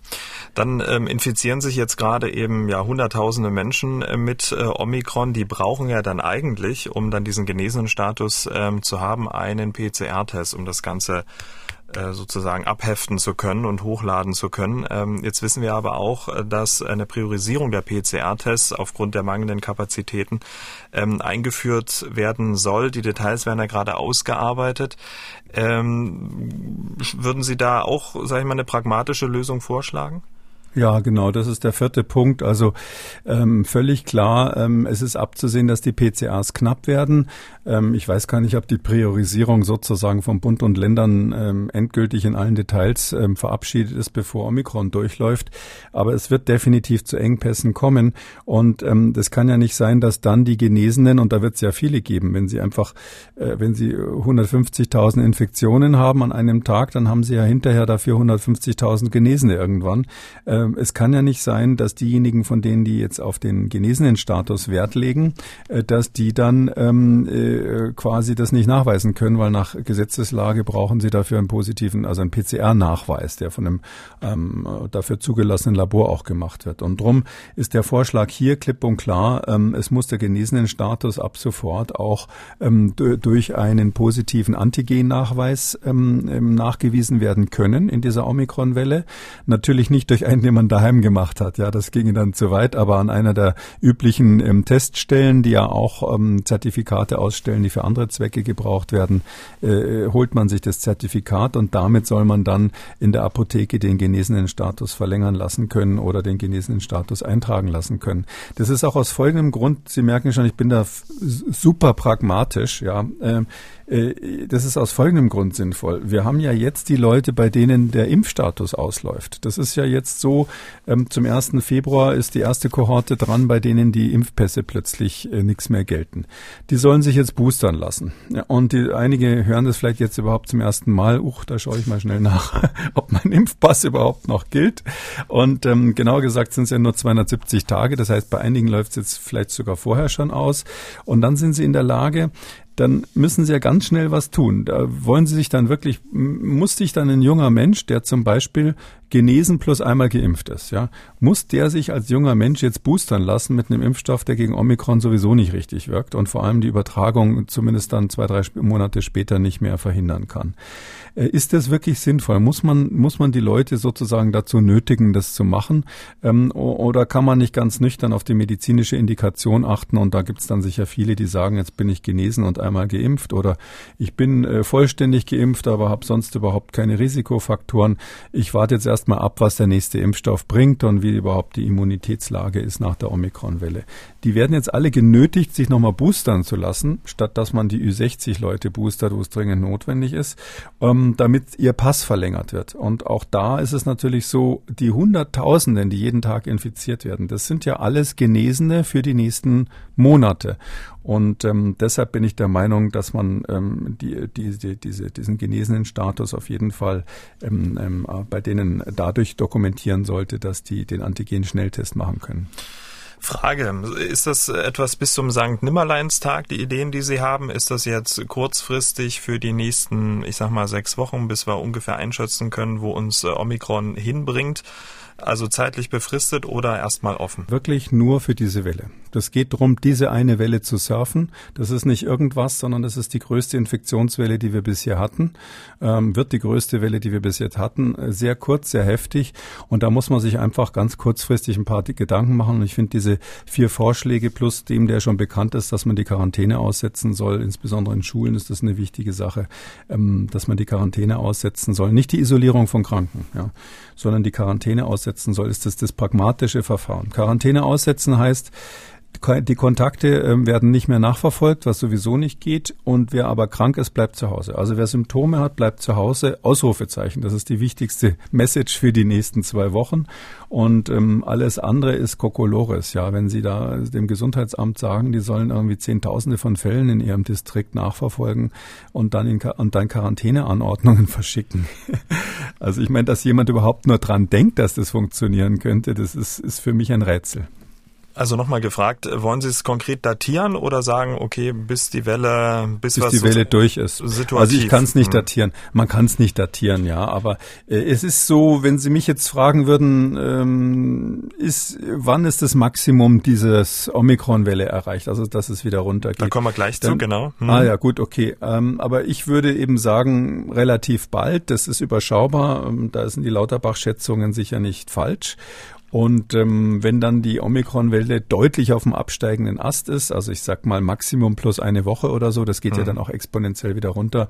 A: Dann ähm, infizieren sich jetzt gerade eben ja hunderttausende Menschen äh, mit äh, Omikron. Die brauchen ja dann eigentlich, um dann diesen genesenen Status ähm, zu haben, einen PCR-Test, um das Ganze äh, sozusagen abheften zu können und hochladen zu können. Ähm, jetzt wissen wir aber auch, äh, dass eine Priorisierung der PCR-Tests aufgrund der mangelnden Kapazitäten ähm, eingeführt werden soll. Die Details werden ja gerade ausgearbeitet. Ähm, würden Sie da auch, sage ich mal, eine pragmatische Lösung vorschlagen?
B: Ja, genau, das ist der vierte Punkt. Also ähm, völlig klar, ähm, es ist abzusehen, dass die PCAs knapp werden. Ähm, ich weiß gar nicht, ob die Priorisierung sozusagen von Bund und Ländern ähm, endgültig in allen Details ähm, verabschiedet ist, bevor Omikron durchläuft. Aber es wird definitiv zu Engpässen kommen. Und ähm, das kann ja nicht sein, dass dann die Genesenen, und da wird es ja viele geben, wenn sie einfach, äh, wenn sie 150.000 Infektionen haben an einem Tag, dann haben sie ja hinterher dafür 150.000 Genesene irgendwann. Äh, ähm, es kann ja nicht sein, dass diejenigen, von denen die jetzt auf den genesenen Status Wert legen, äh, dass die dann ähm, äh, quasi das nicht nachweisen können, weil nach Gesetzeslage brauchen sie dafür einen positiven, also einen PCR-Nachweis, der von einem ähm, dafür zugelassenen Labor auch gemacht wird. Und drum ist der Vorschlag hier klipp und klar, ähm, es muss der genesenen Status ab sofort auch ähm, durch einen positiven Antigen-Nachweis ähm, ähm, nachgewiesen werden können in dieser Omikron-Welle. Natürlich nicht durch einen den man daheim gemacht hat. Ja, das ginge dann zu weit, aber an einer der üblichen ähm, Teststellen, die ja auch ähm, Zertifikate ausstellen, die für andere Zwecke gebraucht werden, äh, holt man sich das Zertifikat und damit soll man dann in der Apotheke den genesenen Status verlängern lassen können oder den genesenen Status eintragen lassen können. Das ist auch aus folgendem Grund, Sie merken schon, ich bin da super pragmatisch, ja. Äh, das ist aus folgendem Grund sinnvoll. Wir haben ja jetzt die Leute, bei denen der Impfstatus ausläuft. Das ist ja jetzt so, ähm, zum 1. Februar ist die erste Kohorte dran, bei denen die Impfpässe plötzlich äh, nichts mehr gelten. Die sollen sich jetzt boostern lassen. Und die, einige hören das vielleicht jetzt überhaupt zum ersten Mal. Uch, da schaue ich mal schnell nach, ob mein Impfpass überhaupt noch gilt. Und ähm, genauer gesagt sind es ja nur 270 Tage. Das heißt, bei einigen läuft es jetzt vielleicht sogar vorher schon aus. Und dann sind sie in der Lage, dann müssen sie ja ganz schnell was tun. Da wollen sie sich dann wirklich, muss sich dann ein junger Mensch, der zum Beispiel genesen plus einmal geimpft ist, ja, muss der sich als junger Mensch jetzt boostern lassen mit einem Impfstoff, der gegen Omikron sowieso nicht richtig wirkt und vor allem die Übertragung zumindest dann zwei, drei Monate später nicht mehr verhindern kann. Äh, ist das wirklich sinnvoll? Muss man, muss man die Leute sozusagen dazu nötigen, das zu machen? Ähm, oder kann man nicht ganz nüchtern auf die medizinische Indikation achten? Und da gibt es dann sicher viele, die sagen, jetzt bin ich genesen und einmal geimpft oder ich bin äh, vollständig geimpft, aber habe sonst überhaupt keine Risikofaktoren. Ich warte jetzt erstmal ab, was der nächste Impfstoff bringt und wie überhaupt die Immunitätslage ist nach der Omikron-Welle. Die werden jetzt alle genötigt, sich nochmal boostern zu lassen, statt dass man die Ü60-Leute boostert, wo es dringend notwendig ist. Ähm, damit ihr Pass verlängert wird. Und auch da ist es natürlich so, die Hunderttausenden, die jeden Tag infiziert werden, das sind ja alles Genesene für die nächsten Monate. Und ähm, deshalb bin ich der Meinung, dass man ähm, die, die, die, diese, diesen genesenen Status auf jeden Fall ähm, ähm, bei denen dadurch dokumentieren sollte, dass die den Antigen-Schnelltest machen können.
A: Frage, ist das etwas bis zum St. Nimmerleinstag, die Ideen, die Sie haben? Ist das jetzt kurzfristig für die nächsten, ich sag mal, sechs Wochen, bis wir ungefähr einschätzen können, wo uns äh, Omikron hinbringt? Also zeitlich befristet oder erstmal offen?
B: Wirklich nur für diese Welle. Das geht darum, diese eine Welle zu surfen. Das ist nicht irgendwas, sondern das ist die größte Infektionswelle, die wir bisher hatten. Ähm, wird die größte Welle, die wir bis jetzt hatten. Sehr kurz, sehr heftig. Und da muss man sich einfach ganz kurzfristig ein paar Gedanken machen. Und ich finde diese vier Vorschläge plus dem, der schon bekannt ist, dass man die Quarantäne aussetzen soll, insbesondere in Schulen ist das eine wichtige Sache, ähm, dass man die Quarantäne aussetzen soll. Nicht die Isolierung von Kranken, ja, sondern die Quarantäne aussetzen soll, ist das das pragmatische Verfahren. Quarantäne aussetzen heißt, die Kontakte ähm, werden nicht mehr nachverfolgt, was sowieso nicht geht. Und wer aber krank ist, bleibt zu Hause. Also wer Symptome hat, bleibt zu Hause. Ausrufezeichen. Das ist die wichtigste Message für die nächsten zwei Wochen. Und ähm, alles andere ist Kokolores. Ja, wenn Sie da dem Gesundheitsamt sagen, die sollen irgendwie Zehntausende von Fällen in ihrem Distrikt nachverfolgen und dann in, und dann Quarantäneanordnungen verschicken. also ich meine, dass jemand überhaupt nur dran denkt, dass das funktionieren könnte, das ist, ist für mich ein Rätsel.
A: Also nochmal gefragt, wollen Sie es konkret datieren oder sagen, okay, bis die Welle,
B: bis, bis die Welle durch ist. Situativ. Also ich kann es nicht hm. datieren. Man kann es nicht datieren, ja. Aber äh, es ist so, wenn Sie mich jetzt fragen würden, ähm, ist, wann ist das Maximum dieses Omikron-Welle erreicht? Also dass es wieder runtergeht.
A: Da kommen wir gleich Dann, zu, genau.
B: Hm. Ah ja, gut, okay. Ähm, aber ich würde eben sagen, relativ bald. Das ist überschaubar. Ähm, da sind die Lauterbach-Schätzungen sicher nicht falsch. Und ähm, wenn dann die Omikron-Welle deutlich auf dem absteigenden Ast ist, also ich sag mal Maximum plus eine Woche oder so, das geht mhm. ja dann auch exponentiell wieder runter,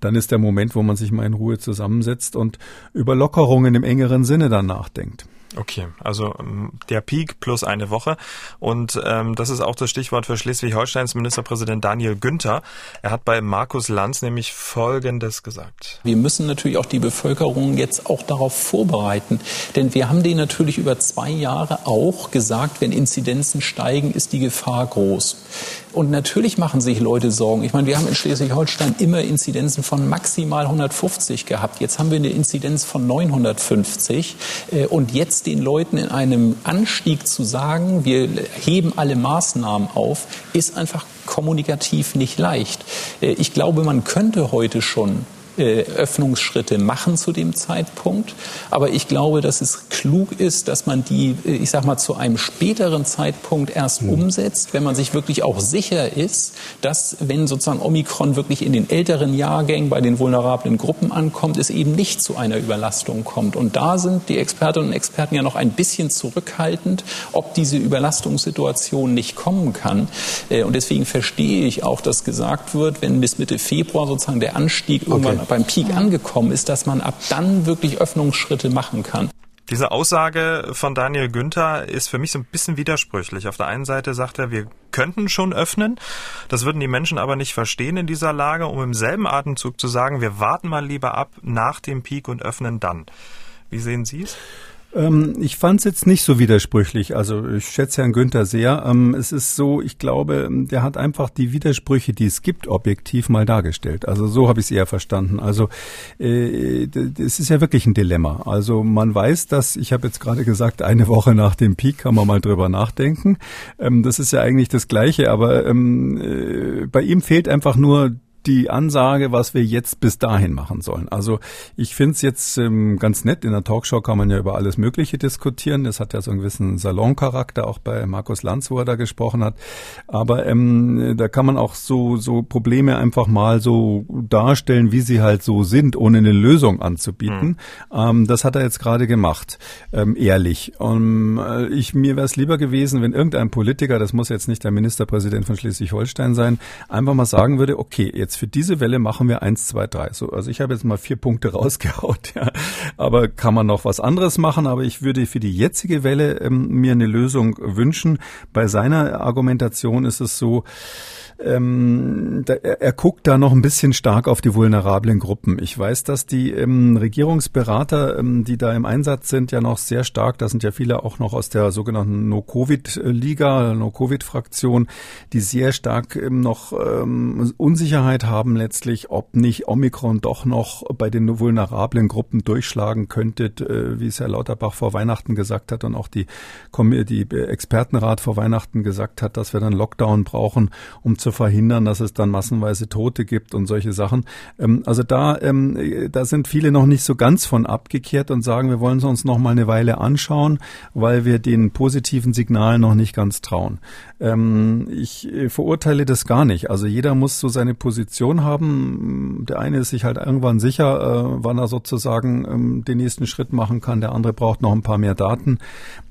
B: dann ist der Moment, wo man sich mal in Ruhe zusammensetzt und über Lockerungen im engeren Sinne dann nachdenkt.
A: Okay, also ähm, der Peak plus eine Woche. Und ähm, das ist auch das Stichwort für Schleswig-Holsteins Ministerpräsident Daniel Günther. Er hat bei Markus Lanz nämlich Folgendes gesagt.
E: Wir müssen natürlich auch die Bevölkerung jetzt auch darauf vorbereiten. Denn wir haben denen natürlich über zwei Jahre auch gesagt, wenn Inzidenzen steigen, ist die Gefahr groß. Und natürlich machen sich Leute Sorgen. Ich meine, wir haben in Schleswig-Holstein immer Inzidenzen von maximal 150 gehabt. Jetzt haben wir eine Inzidenz von 950. Äh, und jetzt den Leuten in einem Anstieg zu sagen, wir heben alle Maßnahmen auf, ist einfach kommunikativ nicht leicht. Äh, ich glaube, man könnte heute schon Öffnungsschritte machen zu dem Zeitpunkt. Aber ich glaube, dass es klug ist, dass man die, äh, ich sag mal, zu einem späteren Zeitpunkt erst mhm. umsetzt, wenn man sich wirklich auch sicher ist, dass, wenn sozusagen Omikron wirklich in den älteren Jahrgängen bei den vulnerablen Gruppen ankommt, es eben nicht zu einer Überlastung kommt. Und da sind die Expertinnen und Experten ja noch ein bisschen zurückhaltend, ob diese Überlastungssituation nicht kommen kann. Äh, und deswegen verstehe ich auch, dass gesagt wird, wenn bis Mitte Februar sozusagen der Anstieg irgendwann okay beim Peak angekommen ist, dass man ab dann wirklich Öffnungsschritte machen kann.
A: Diese Aussage von Daniel Günther ist für mich so ein bisschen widersprüchlich. Auf der einen Seite sagt er, wir könnten schon öffnen. Das würden die Menschen aber nicht verstehen in dieser Lage, um im selben Atemzug zu sagen, wir warten mal lieber ab nach dem Peak und öffnen dann. Wie sehen Sie es?
B: Ähm, ich fand es jetzt nicht so widersprüchlich. Also ich schätze Herrn Günther sehr. Ähm, es ist so, ich glaube, der hat einfach die Widersprüche, die es gibt, objektiv mal dargestellt. Also so habe ich es eher verstanden. Also äh, es ist ja wirklich ein Dilemma. Also man weiß, dass, ich habe jetzt gerade gesagt, eine Woche nach dem Peak kann man mal drüber nachdenken. Ähm, das ist ja eigentlich das Gleiche, aber ähm, äh, bei ihm fehlt einfach nur die Ansage, was wir jetzt bis dahin machen sollen. Also ich finde es jetzt ähm, ganz nett. In der Talkshow kann man ja über alles Mögliche diskutieren. Das hat ja so einen gewissen Saloncharakter, auch bei Markus Lanz, wo er da gesprochen hat. Aber ähm, da kann man auch so, so Probleme einfach mal so darstellen, wie sie halt so sind, ohne eine Lösung anzubieten. Mhm. Ähm, das hat er jetzt gerade gemacht, ähm, ehrlich. Und äh, ich, mir wäre es lieber gewesen, wenn irgendein Politiker, das muss jetzt nicht der Ministerpräsident von Schleswig-Holstein sein, einfach mal sagen würde, okay, jetzt für diese Welle machen wir eins, zwei, drei. So, also ich habe jetzt mal vier Punkte rausgehaut, ja. Aber kann man noch was anderes machen? Aber ich würde für die jetzige Welle ähm, mir eine Lösung wünschen. Bei seiner Argumentation ist es so, ähm, da, er, er, guckt da noch ein bisschen stark auf die vulnerablen Gruppen. Ich weiß, dass die ähm, Regierungsberater, ähm, die da im Einsatz sind, ja noch sehr stark, da sind ja viele auch noch aus der sogenannten No-Covid-Liga, No-Covid-Fraktion, die sehr stark ähm, noch ähm, Unsicherheit haben letztlich, ob nicht Omikron doch noch bei den vulnerablen Gruppen durchschlagen könnte, äh, wie es Herr Lauterbach vor Weihnachten gesagt hat und auch die, die Expertenrat vor Weihnachten gesagt hat, dass wir dann Lockdown brauchen, um zu verhindern, dass es dann massenweise Tote gibt und solche Sachen. Ähm, also da, ähm, da sind viele noch nicht so ganz von abgekehrt und sagen, wir wollen es uns noch mal eine Weile anschauen, weil wir den positiven Signalen noch nicht ganz trauen. Ähm, ich äh, verurteile das gar nicht. Also jeder muss so seine Position haben. Der eine ist sich halt irgendwann sicher, äh, wann er sozusagen ähm, den nächsten Schritt machen kann. Der andere braucht noch ein paar mehr Daten.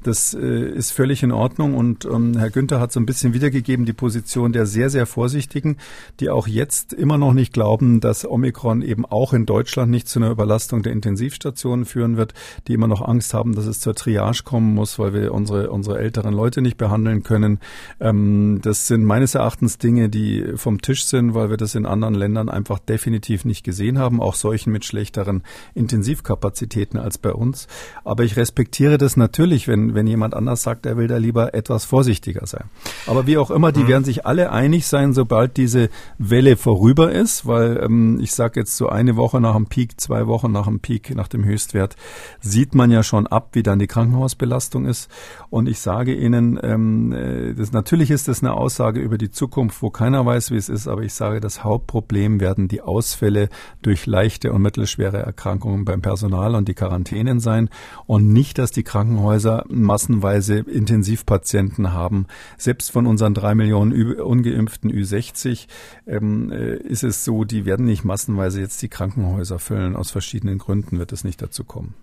B: Das äh, ist völlig in Ordnung. Und ähm, Herr Günther hat so ein bisschen wiedergegeben die Position der sehr, sehr Vorsichtigen, die auch jetzt immer noch nicht glauben, dass Omikron eben auch in Deutschland nicht zu einer Überlastung der Intensivstationen führen wird, die immer noch Angst haben, dass es zur Triage kommen muss, weil wir unsere, unsere älteren Leute nicht behandeln können. Ähm, das sind meines Erachtens Dinge, die vom Tisch sind, weil wir das in anderen Ländern einfach definitiv nicht gesehen haben, auch solchen mit schlechteren Intensivkapazitäten als bei uns. Aber ich respektiere das natürlich, wenn, wenn jemand anders sagt, er will da lieber etwas vorsichtiger sein. Aber wie auch immer, die mhm. werden sich alle einig sein, sobald diese Welle vorüber ist, weil ähm, ich sage jetzt so eine Woche nach dem Peak, zwei Wochen nach dem Peak, nach dem Höchstwert, sieht man ja schon ab, wie dann die Krankenhausbelastung ist. Und ich sage Ihnen, ähm, äh, das natürlich ist das eine Aussage über die Zukunft, wo keiner weiß, wie es ist, aber ich sage, das Hauptproblem werden die Ausfälle durch leichte und mittelschwere Erkrankungen beim Personal und die Quarantänen sein und nicht, dass die Krankenhäuser massenweise Intensivpatienten haben. Selbst von unseren drei Millionen ungeimpften Ü60 ähm, äh, ist es so, die werden nicht massenweise jetzt die Krankenhäuser füllen. Aus verschiedenen Gründen wird es nicht dazu kommen.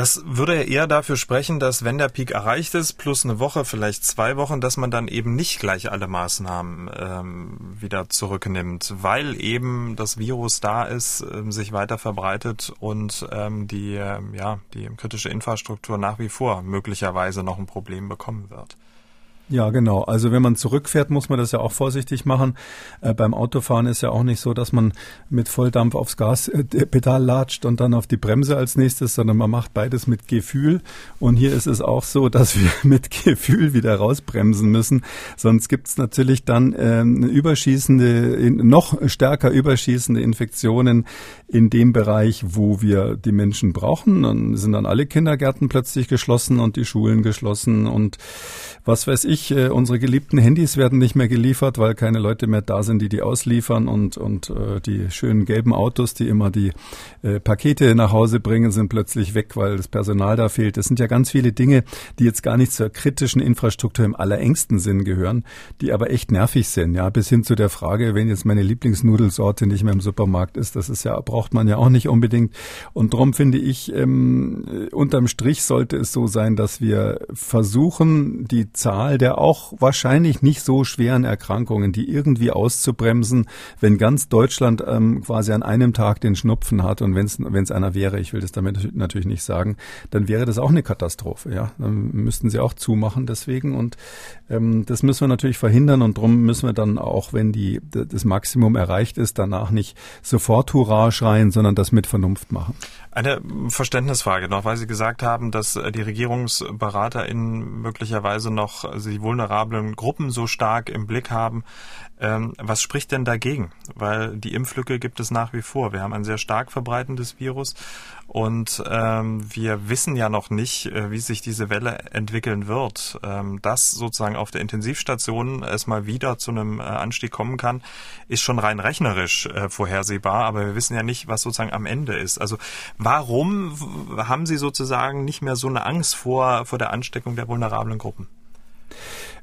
A: Das würde eher dafür sprechen, dass wenn der Peak erreicht ist, plus eine Woche, vielleicht zwei Wochen, dass man dann eben nicht gleich alle Maßnahmen ähm, wieder zurücknimmt, weil eben das Virus da ist, ähm, sich weiter verbreitet und ähm, die, ähm, ja, die kritische Infrastruktur nach wie vor möglicherweise noch ein Problem bekommen wird.
B: Ja, genau. Also wenn man zurückfährt, muss man das ja auch vorsichtig machen. Äh, beim Autofahren ist ja auch nicht so, dass man mit Volldampf aufs Gaspedal äh, latscht und dann auf die Bremse als nächstes, sondern man macht beides mit Gefühl. Und hier ist es auch so, dass wir mit Gefühl wieder rausbremsen müssen. Sonst gibt's natürlich dann äh, überschießende, noch stärker überschießende Infektionen in dem Bereich, wo wir die Menschen brauchen. Dann sind dann alle Kindergärten plötzlich geschlossen und die Schulen geschlossen und was weiß ich, äh, unsere geliebten Handys werden nicht mehr geliefert, weil keine Leute mehr da sind, die die ausliefern und, und äh, die schönen gelben Autos, die immer die äh, Pakete nach Hause bringen, sind plötzlich weg, weil das Personal da fehlt. Das sind ja ganz viele Dinge, die jetzt gar nicht zur kritischen Infrastruktur im allerengsten Sinn gehören, die aber echt nervig sind, ja, bis hin zu der Frage, wenn jetzt meine Lieblingsnudelsorte nicht mehr im Supermarkt ist, das ist ja, braucht man ja auch nicht unbedingt. Und darum finde ich, ähm, unterm Strich sollte es so sein, dass wir versuchen, die Zahl der auch wahrscheinlich nicht so schweren Erkrankungen, die irgendwie auszubremsen, wenn ganz Deutschland ähm, quasi an einem Tag den Schnupfen hat und wenn es einer wäre, ich will das damit natürlich nicht sagen, dann wäre das auch eine Katastrophe. Ja, dann müssten sie auch zumachen deswegen und ähm, das müssen wir natürlich verhindern und darum müssen wir dann auch, wenn die das Maximum erreicht ist, danach nicht sofort Hurra schreien, sondern das mit Vernunft machen.
A: Eine Verständnisfrage noch, weil Sie gesagt haben, dass äh, die RegierungsberaterInnen möglicherweise noch, Sie vulnerablen Gruppen so stark im Blick haben. Ähm, was spricht denn dagegen? Weil die Impflücke gibt es nach wie vor. Wir haben ein sehr stark verbreitendes Virus und ähm, wir wissen ja noch nicht, äh, wie sich diese Welle entwickeln wird. Ähm, dass sozusagen auf der Intensivstation es mal wieder zu einem äh, Anstieg kommen kann, ist schon rein rechnerisch äh, vorhersehbar, aber wir wissen ja nicht, was sozusagen am Ende ist. Also warum haben Sie sozusagen nicht mehr so eine Angst vor, vor der Ansteckung der vulnerablen Gruppen?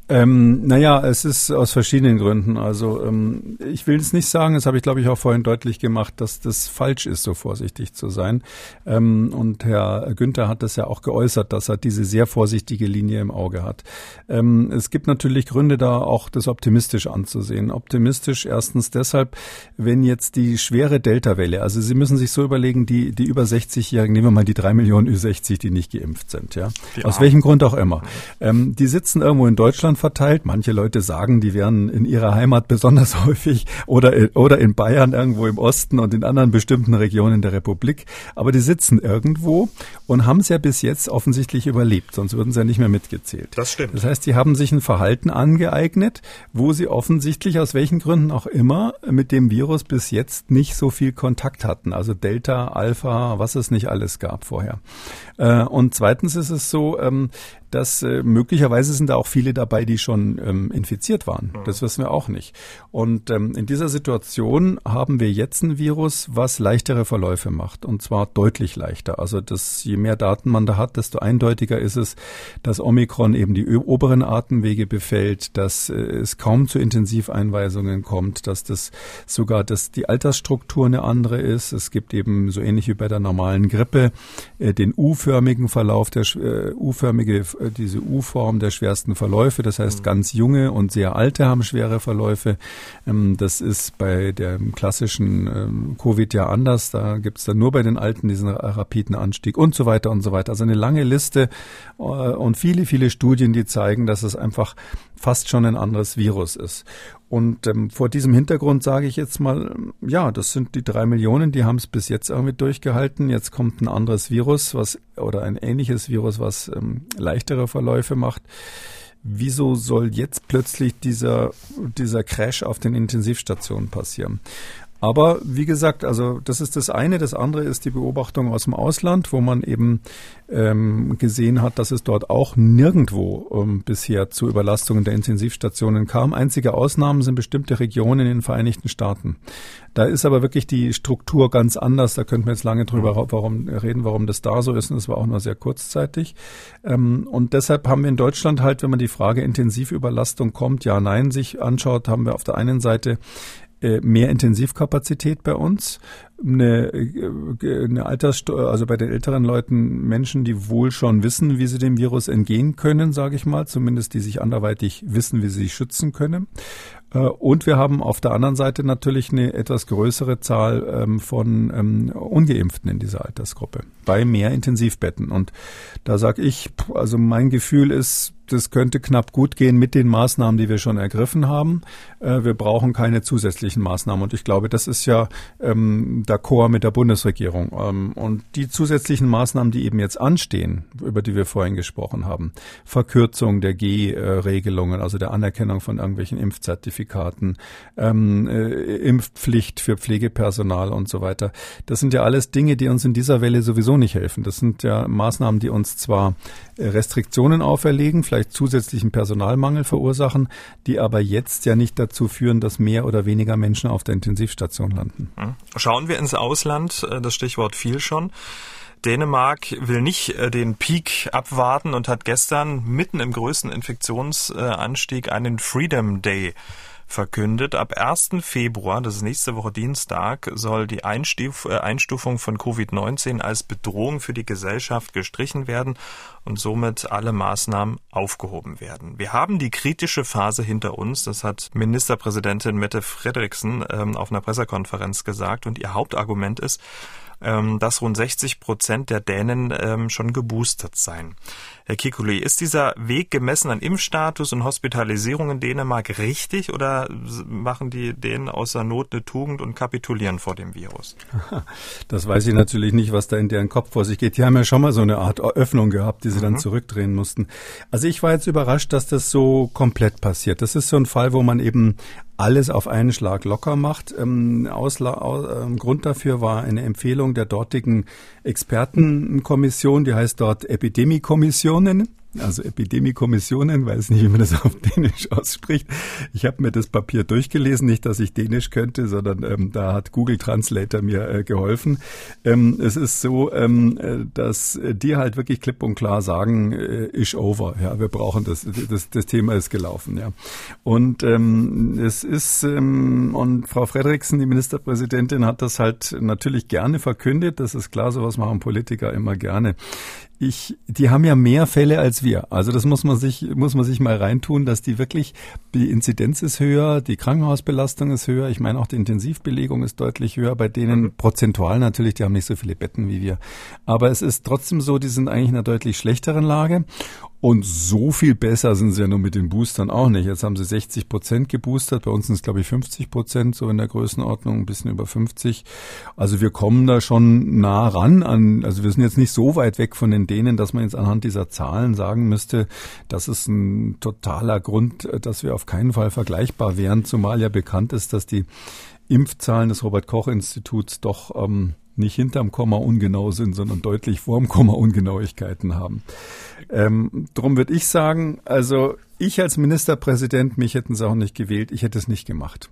B: Ähm, naja, es ist aus verschiedenen Gründen. Also ähm, ich will es nicht sagen, das habe ich glaube ich auch vorhin deutlich gemacht, dass das falsch ist, so vorsichtig zu sein. Ähm, und Herr Günther hat das ja auch geäußert, dass er diese sehr vorsichtige Linie im Auge hat. Ähm, es gibt natürlich Gründe da auch das optimistisch anzusehen. Optimistisch erstens deshalb, wenn jetzt die schwere Delta-Welle, also Sie müssen sich so überlegen, die, die über 60-Jährigen, nehmen wir mal die drei Millionen Ü60, die nicht geimpft sind, ja. Die Aus welchem Grund auch immer. Ähm, die sitzen irgendwo in Deutschland verteilt. Manche Leute sagen, die wären in ihrer Heimat besonders häufig oder, oder in Bayern irgendwo im Osten und in anderen bestimmten Regionen der Republik. Aber die sitzen irgendwo und haben es ja bis jetzt offensichtlich überlebt, sonst würden sie ja nicht mehr mitgezählt.
A: Das stimmt.
B: Das heißt, sie haben sich ein Verhalten angeeignet, wo sie offensichtlich aus welchen Gründen auch immer mit dem Virus bis jetzt nicht so viel Kontakt hatten. Also Delta, Alpha, was es nicht alles gab vorher. Äh, und zweitens ist es so, ähm, dass äh, möglicherweise sind da auch viele dabei, die schon ähm, infiziert waren. Mhm. Das wissen wir auch nicht. Und ähm, in dieser Situation haben wir jetzt ein Virus, was leichtere Verläufe macht. Und zwar deutlich leichter. Also das, je mehr Daten man da hat, desto eindeutiger ist es, dass Omikron eben die oberen Atemwege befällt, dass äh, es kaum zu Intensiveinweisungen kommt, dass das sogar dass die Altersstruktur eine andere ist. Es gibt eben so ähnlich wie bei der normalen Grippe äh, den U-förmigen Verlauf, der äh, U-förmige äh, diese U-Form der schwersten Verläufe. Das heißt, mhm. ganz junge und sehr alte haben schwere Verläufe. Ähm, das ist bei dem klassischen ähm, Covid ja anders. Da gibt es dann nur bei den Alten diesen rapiden Anstieg und so weiter und so weiter. Also eine lange Liste äh, und viele, viele Studien, die zeigen, dass es einfach fast schon ein anderes Virus ist. Und ähm, vor diesem Hintergrund sage ich jetzt mal, ja, das sind die drei Millionen, die haben es bis jetzt irgendwie durchgehalten. Jetzt kommt ein anderes Virus, was oder ein ähnliches Virus, was ähm, leichtere Verläufe macht. Wieso soll jetzt plötzlich dieser, dieser Crash auf den Intensivstationen passieren? Aber wie gesagt, also das ist das eine. Das andere ist die Beobachtung aus dem Ausland, wo man eben ähm, gesehen hat, dass es dort auch nirgendwo ähm, bisher zu Überlastungen der Intensivstationen kam. Einzige Ausnahmen sind bestimmte Regionen in den Vereinigten Staaten. Da ist aber wirklich die Struktur ganz anders. Da könnten wir jetzt lange drüber warum, reden, warum das da so ist. Und das war auch nur sehr kurzzeitig. Ähm, und deshalb haben wir in Deutschland halt, wenn man die Frage Intensivüberlastung kommt, ja, nein, sich anschaut, haben wir auf der einen Seite mehr Intensivkapazität bei uns, eine, äh, eine Alters, also bei den älteren Leuten Menschen, die wohl schon wissen, wie sie dem Virus entgehen können, sage ich mal, zumindest die sich anderweitig wissen, wie sie sich schützen können. Äh, und wir haben auf der anderen Seite natürlich eine etwas größere Zahl ähm, von ähm, Ungeimpften in dieser Altersgruppe bei mehr Intensivbetten. Und da sage ich, also mein Gefühl ist, das könnte knapp gut gehen mit den Maßnahmen, die wir schon ergriffen haben. Äh, wir brauchen keine zusätzlichen Maßnahmen. Und ich glaube, das ist ja ähm, d'accord mit der Bundesregierung. Ähm, und die zusätzlichen Maßnahmen, die eben jetzt anstehen, über die wir vorhin gesprochen haben, Verkürzung der G-Regelungen, also der Anerkennung von irgendwelchen Impfzertifikaten, Zertifikaten, ähm, äh, Impfpflicht für Pflegepersonal und so weiter. Das sind ja alles Dinge, die uns in dieser Welle sowieso nicht helfen. Das sind ja Maßnahmen, die uns zwar Restriktionen auferlegen, vielleicht zusätzlichen Personalmangel verursachen, die aber jetzt ja nicht dazu führen, dass mehr oder weniger Menschen auf der Intensivstation landen.
A: Hm. Schauen wir ins Ausland, äh, das Stichwort viel schon. Dänemark will nicht äh, den Peak abwarten und hat gestern mitten im größten Infektionsanstieg einen Freedom Day verkündet. Ab 1. Februar, das ist nächste Woche Dienstag, soll die Einstuf äh, Einstufung von Covid-19 als Bedrohung für die Gesellschaft gestrichen werden und somit alle Maßnahmen aufgehoben werden. Wir haben die kritische Phase hinter uns, das hat Ministerpräsidentin Mette Frederiksen ähm, auf einer Pressekonferenz gesagt und ihr Hauptargument ist, ähm, dass rund 60 Prozent der Dänen ähm, schon geboostert seien. Herr Kikuli, ist dieser Weg gemessen an Impfstatus und Hospitalisierung in Dänemark richtig oder machen die Dänen außer Not eine Tugend und kapitulieren vor dem Virus?
B: Das weiß ich natürlich nicht, was da in deren Kopf vor sich geht. Die haben ja schon mal so eine Art Öffnung gehabt, die sie mhm. dann zurückdrehen mussten. Also ich war jetzt überrascht, dass das so komplett passiert. Das ist so ein Fall, wo man eben alles auf einen Schlag locker macht. Ähm, Ausla aus, ähm, Grund dafür war eine Empfehlung der dortigen Expertenkommission, die heißt dort Epidemiekommissionen also Epidemiekommissionen, weiß nicht, wie man das auf Dänisch ausspricht. Ich habe mir das Papier durchgelesen, nicht, dass ich Dänisch könnte, sondern ähm, da hat Google Translator mir äh, geholfen. Ähm, es ist so, ähm, äh, dass die halt wirklich klipp und klar sagen, äh, is over. Ja, wir brauchen das, das, das Thema ist gelaufen. Ja, und ähm, es ist ähm, und Frau Frederiksen, die Ministerpräsidentin, hat das halt natürlich gerne verkündet. Das ist klar, sowas machen Politiker immer gerne ich, die haben ja mehr Fälle als wir. Also das muss man sich, muss man sich mal reintun, dass die wirklich, die Inzidenz ist höher, die Krankenhausbelastung ist höher. Ich meine auch die Intensivbelegung ist deutlich höher bei denen. Mhm. Prozentual natürlich, die haben nicht so viele Betten wie wir. Aber es ist trotzdem so, die sind eigentlich in einer deutlich schlechteren Lage. Und so viel besser sind sie ja nur mit den Boostern auch nicht. Jetzt haben sie 60 Prozent geboostert. Bei uns sind es, glaube ich, 50 Prozent, so in der Größenordnung, ein bisschen über 50. Also wir kommen da schon nah ran an, also wir sind jetzt nicht so weit weg von den Dänen, dass man jetzt anhand dieser Zahlen sagen müsste, das ist ein totaler Grund, dass wir auf keinen Fall vergleichbar wären, zumal ja bekannt ist, dass die Impfzahlen des Robert Koch Instituts doch ähm, nicht hinterm Komma ungenau sind, sondern deutlich vorm Komma Ungenauigkeiten haben. Ähm, drum würde ich sagen, also ich als Ministerpräsident, mich hätten sie auch nicht gewählt, ich hätte es nicht gemacht.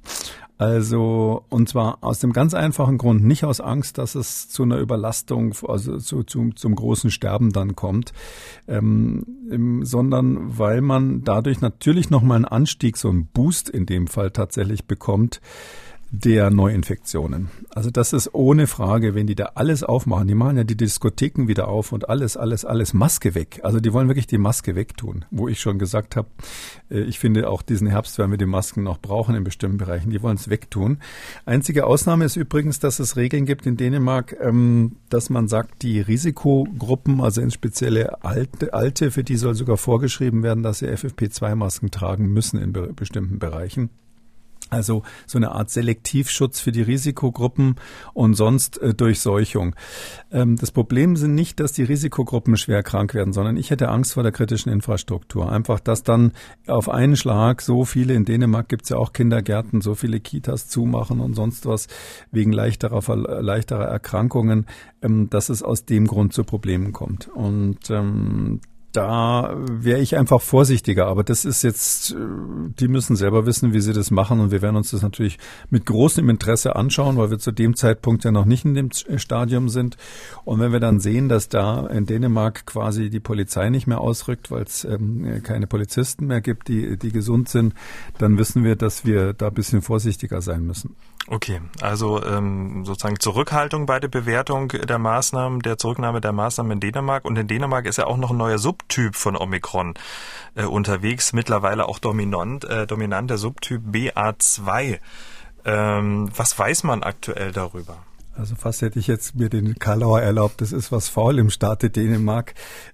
B: Also, und zwar aus dem ganz einfachen Grund, nicht aus Angst, dass es zu einer Überlastung, also zu, zu, zum großen Sterben dann kommt, ähm, sondern weil man dadurch natürlich nochmal einen Anstieg, so einen Boost in dem Fall tatsächlich bekommt, der Neuinfektionen. Also das ist ohne Frage, wenn die da alles aufmachen, die machen ja die Diskotheken wieder auf und alles, alles, alles Maske weg. Also die wollen wirklich die Maske wegtun, wo ich schon gesagt habe, äh, ich finde auch diesen Herbst werden wir die Masken noch brauchen in bestimmten Bereichen, die wollen es wegtun. Einzige Ausnahme ist übrigens, dass es Regeln gibt in Dänemark, ähm, dass man sagt, die Risikogruppen, also in spezielle Alte, Alte, für die soll sogar vorgeschrieben werden, dass sie FFP2-Masken tragen müssen in bestimmten Bereichen. Also so eine Art Selektivschutz für die Risikogruppen und sonst äh, Durchseuchung. Ähm, das Problem sind nicht, dass die Risikogruppen schwer krank werden, sondern ich hätte Angst vor der kritischen Infrastruktur. Einfach, dass dann auf einen Schlag so viele, in Dänemark gibt es ja auch Kindergärten, so viele Kitas zumachen und sonst was wegen leichterer, leichterer Erkrankungen, ähm, dass es aus dem Grund zu Problemen kommt. Und ähm, da wäre ich einfach vorsichtiger. Aber das ist jetzt, äh, die müssen selber wissen, wie sie das machen. Und wir werden uns das natürlich mit großem Interesse anschauen, weil wir zu dem Zeitpunkt ja noch nicht in dem Stadium sind. Und wenn wir dann sehen, dass da in Dänemark quasi die Polizei nicht mehr ausrückt, weil es ähm, keine Polizisten mehr gibt, die, die gesund sind, dann wissen wir, dass wir da ein bisschen vorsichtiger sein müssen.
A: Okay, also ähm, sozusagen Zurückhaltung bei der Bewertung der Maßnahmen, der Zurücknahme der Maßnahmen in Dänemark. Und in Dänemark ist ja auch noch ein neuer Subtyp von Omikron äh, unterwegs, mittlerweile auch dominant, äh, dominant der Subtyp BA2. Ähm, was weiß man aktuell darüber?
B: Also fast hätte ich jetzt mir den Kalauer erlaubt, das ist was faul im Staate Dänemark.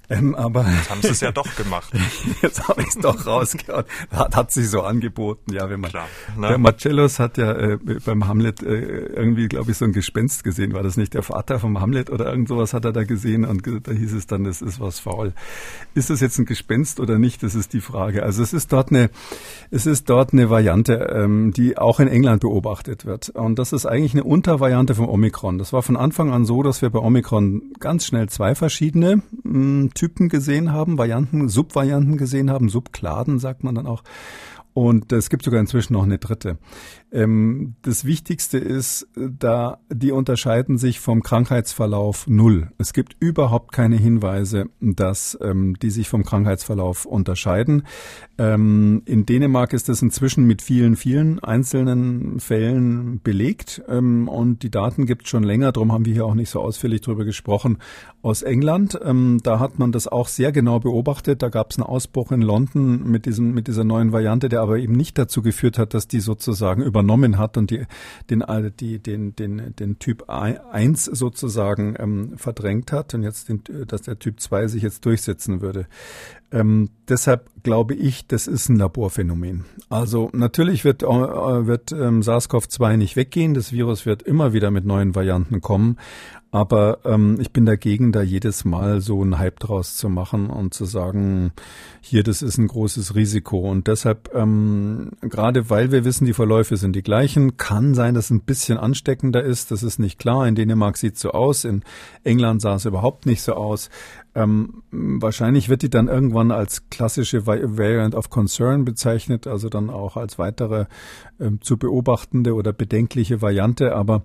B: Ähm, aber
A: jetzt haben sie es ja doch gemacht.
B: jetzt habe ich es doch rausgehauen. Hat, hat sich so angeboten, ja, wenn man. Klar, ne? Der Marcellus hat ja äh, beim Hamlet äh, irgendwie, glaube ich, so ein Gespenst gesehen. War das nicht der Vater vom Hamlet oder irgend sowas hat er da gesehen und da hieß es dann, das ist was faul. Ist das jetzt ein Gespenst oder nicht? Das ist die Frage. Also es ist dort eine, es ist dort eine Variante, ähm, die auch in England beobachtet wird. Und das ist eigentlich eine Untervariante vom Omikron. Omikron. Das war von Anfang an so, dass wir bei Omikron ganz schnell zwei verschiedene mh, hm, Typen gesehen haben, Varianten, Subvarianten gesehen haben, Subkladen sagt man dann auch. Und es gibt sogar inzwischen noch eine dritte. Ähm, das Wichtigste ist, da die unterscheiden sich vom Krankheitsverlauf null. Es gibt überhaupt keine Hinweise, dass ähm, die sich vom Krankheitsverlauf unterscheiden. Ähm, in Dänemark ist es inzwischen mit vielen, vielen einzelnen Fällen belegt und die Daten gibt es schon länger. Darum haben wir hier auch nicht so ausführlich drüber gesprochen. Aus England, da hat man das auch sehr genau beobachtet. Da gab es einen Ausbruch in London mit diesem mit dieser neuen Variante, der aber eben nicht dazu geführt hat, dass die sozusagen übernommen hat und die, den, äh, die, den, den, den Typ 1 sozusagen ähm, verdrängt hat und jetzt, den, dass der Typ 2 sich jetzt durchsetzen würde. Ähm, deshalb glaube ich, das ist ein Laborphänomen. Also natürlich wird, äh, wird ähm, SARS-CoV-2 nicht weggehen. Das Virus wird immer wieder mit neuen Varianten kommen. Aber ähm, ich bin dagegen, da jedes Mal so einen Hype draus zu machen und zu sagen, hier, das ist ein großes Risiko. Und deshalb, ähm, gerade weil wir wissen, die Verläufe sind die gleichen, kann sein, dass es ein bisschen ansteckender ist. Das ist nicht klar. In Dänemark sieht es so aus. In England sah es überhaupt nicht so aus. Ähm, wahrscheinlich wird die dann irgendwann als klassische Variant of Concern bezeichnet, also dann auch als weitere ähm, zu beobachtende oder bedenkliche Variante. Aber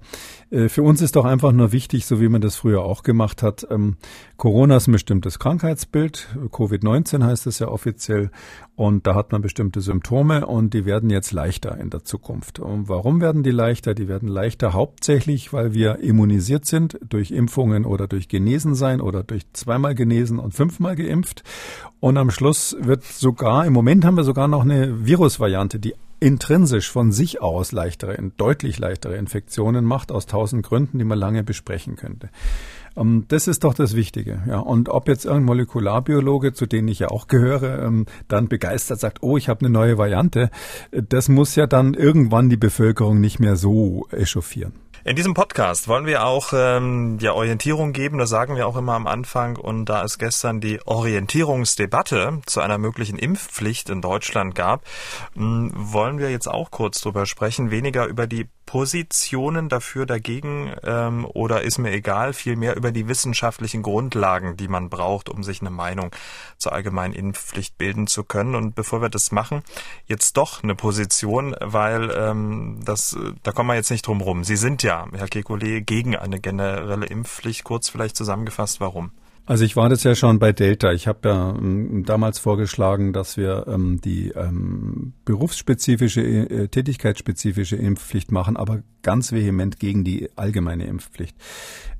B: äh, für uns ist doch einfach nur wichtig, so wie man das früher auch gemacht hat, ähm, Corona ist ein bestimmtes Krankheitsbild. Covid-19 heißt es ja offiziell. Und da hat man bestimmte Symptome und die werden jetzt leichter in der Zukunft. Und warum werden die leichter? Die werden leichter hauptsächlich, weil wir immunisiert sind durch Impfungen oder durch Genesen sein oder durch zweimal genesen und fünfmal geimpft. Und am Schluss wird sogar, im Moment haben wir sogar noch eine Virusvariante, die intrinsisch von sich aus leichtere, deutlich leichtere Infektionen macht, aus tausend Gründen, die man lange besprechen könnte. Ähm, das ist doch das Wichtige. Ja. Und ob jetzt irgendein Molekularbiologe, zu denen ich ja auch gehöre, ähm, dann begeistert sagt, oh, ich habe eine neue Variante, das muss ja dann irgendwann die Bevölkerung nicht mehr so echauffieren.
A: In diesem Podcast wollen wir auch ähm, ja Orientierung geben, das sagen wir auch immer am Anfang. Und da es gestern die Orientierungsdebatte zu einer möglichen Impfpflicht in Deutschland gab, mh, wollen wir jetzt auch kurz drüber sprechen, weniger über die Positionen dafür, dagegen ähm, oder ist mir egal, vielmehr über die wissenschaftlichen Grundlagen, die man braucht, um sich eine Meinung zur allgemeinen Impfpflicht bilden zu können. Und bevor wir das machen, jetzt doch eine Position, weil ähm, das, da kommen wir jetzt nicht drum rum. Sie sind ja, Herr Kekulé, gegen eine generelle Impfpflicht. Kurz vielleicht zusammengefasst, warum?
B: Also ich war das ja schon bei Delta. Ich habe ja ähm, damals vorgeschlagen, dass wir ähm, die ähm, berufsspezifische, äh, tätigkeitsspezifische Impfpflicht machen, aber ganz vehement gegen die allgemeine Impfpflicht.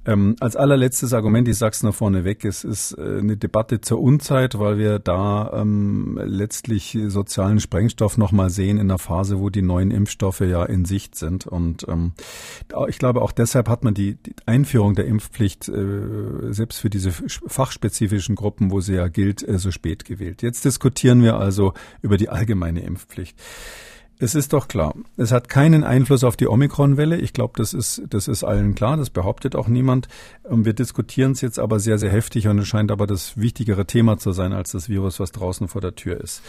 B: Ähm, als allerletztes Argument, ich sag's noch vorneweg, es ist äh, eine Debatte zur Unzeit, weil wir da ähm, letztlich sozialen Sprengstoff nochmal sehen in der Phase, wo die neuen Impfstoffe ja in Sicht sind. Und ähm, ich glaube, auch deshalb hat man die, die Einführung der Impfpflicht äh, selbst für diese fachspezifischen Gruppen, wo sie ja gilt, äh, so spät gewählt. Jetzt diskutieren wir also über die allgemeine Impfpflicht. Es ist doch klar, es hat keinen Einfluss auf die Omikron-Welle. Ich glaube, das ist, das ist allen klar, das behauptet auch niemand. Wir diskutieren es jetzt aber sehr, sehr heftig und es scheint aber das wichtigere Thema zu sein als das Virus, was draußen vor der Tür ist.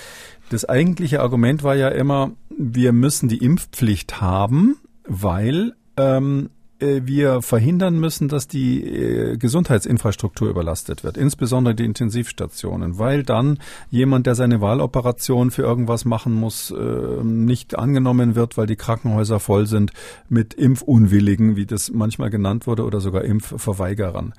B: Das eigentliche Argument war ja immer, wir müssen die Impfpflicht haben, weil ähm, äh, wir verhindern müssen, dass die äh, Gesundheitsinfrastruktur überlastet wird, insbesondere die Intensivstationen, weil dann jemand, der seine Wahloperation für irgendwas machen muss, äh, nicht angenommen wird, weil die Krankenhäuser voll sind mit Impfunwilligen, wie das manchmal genannt wurde, oder sogar Impfverweigerern.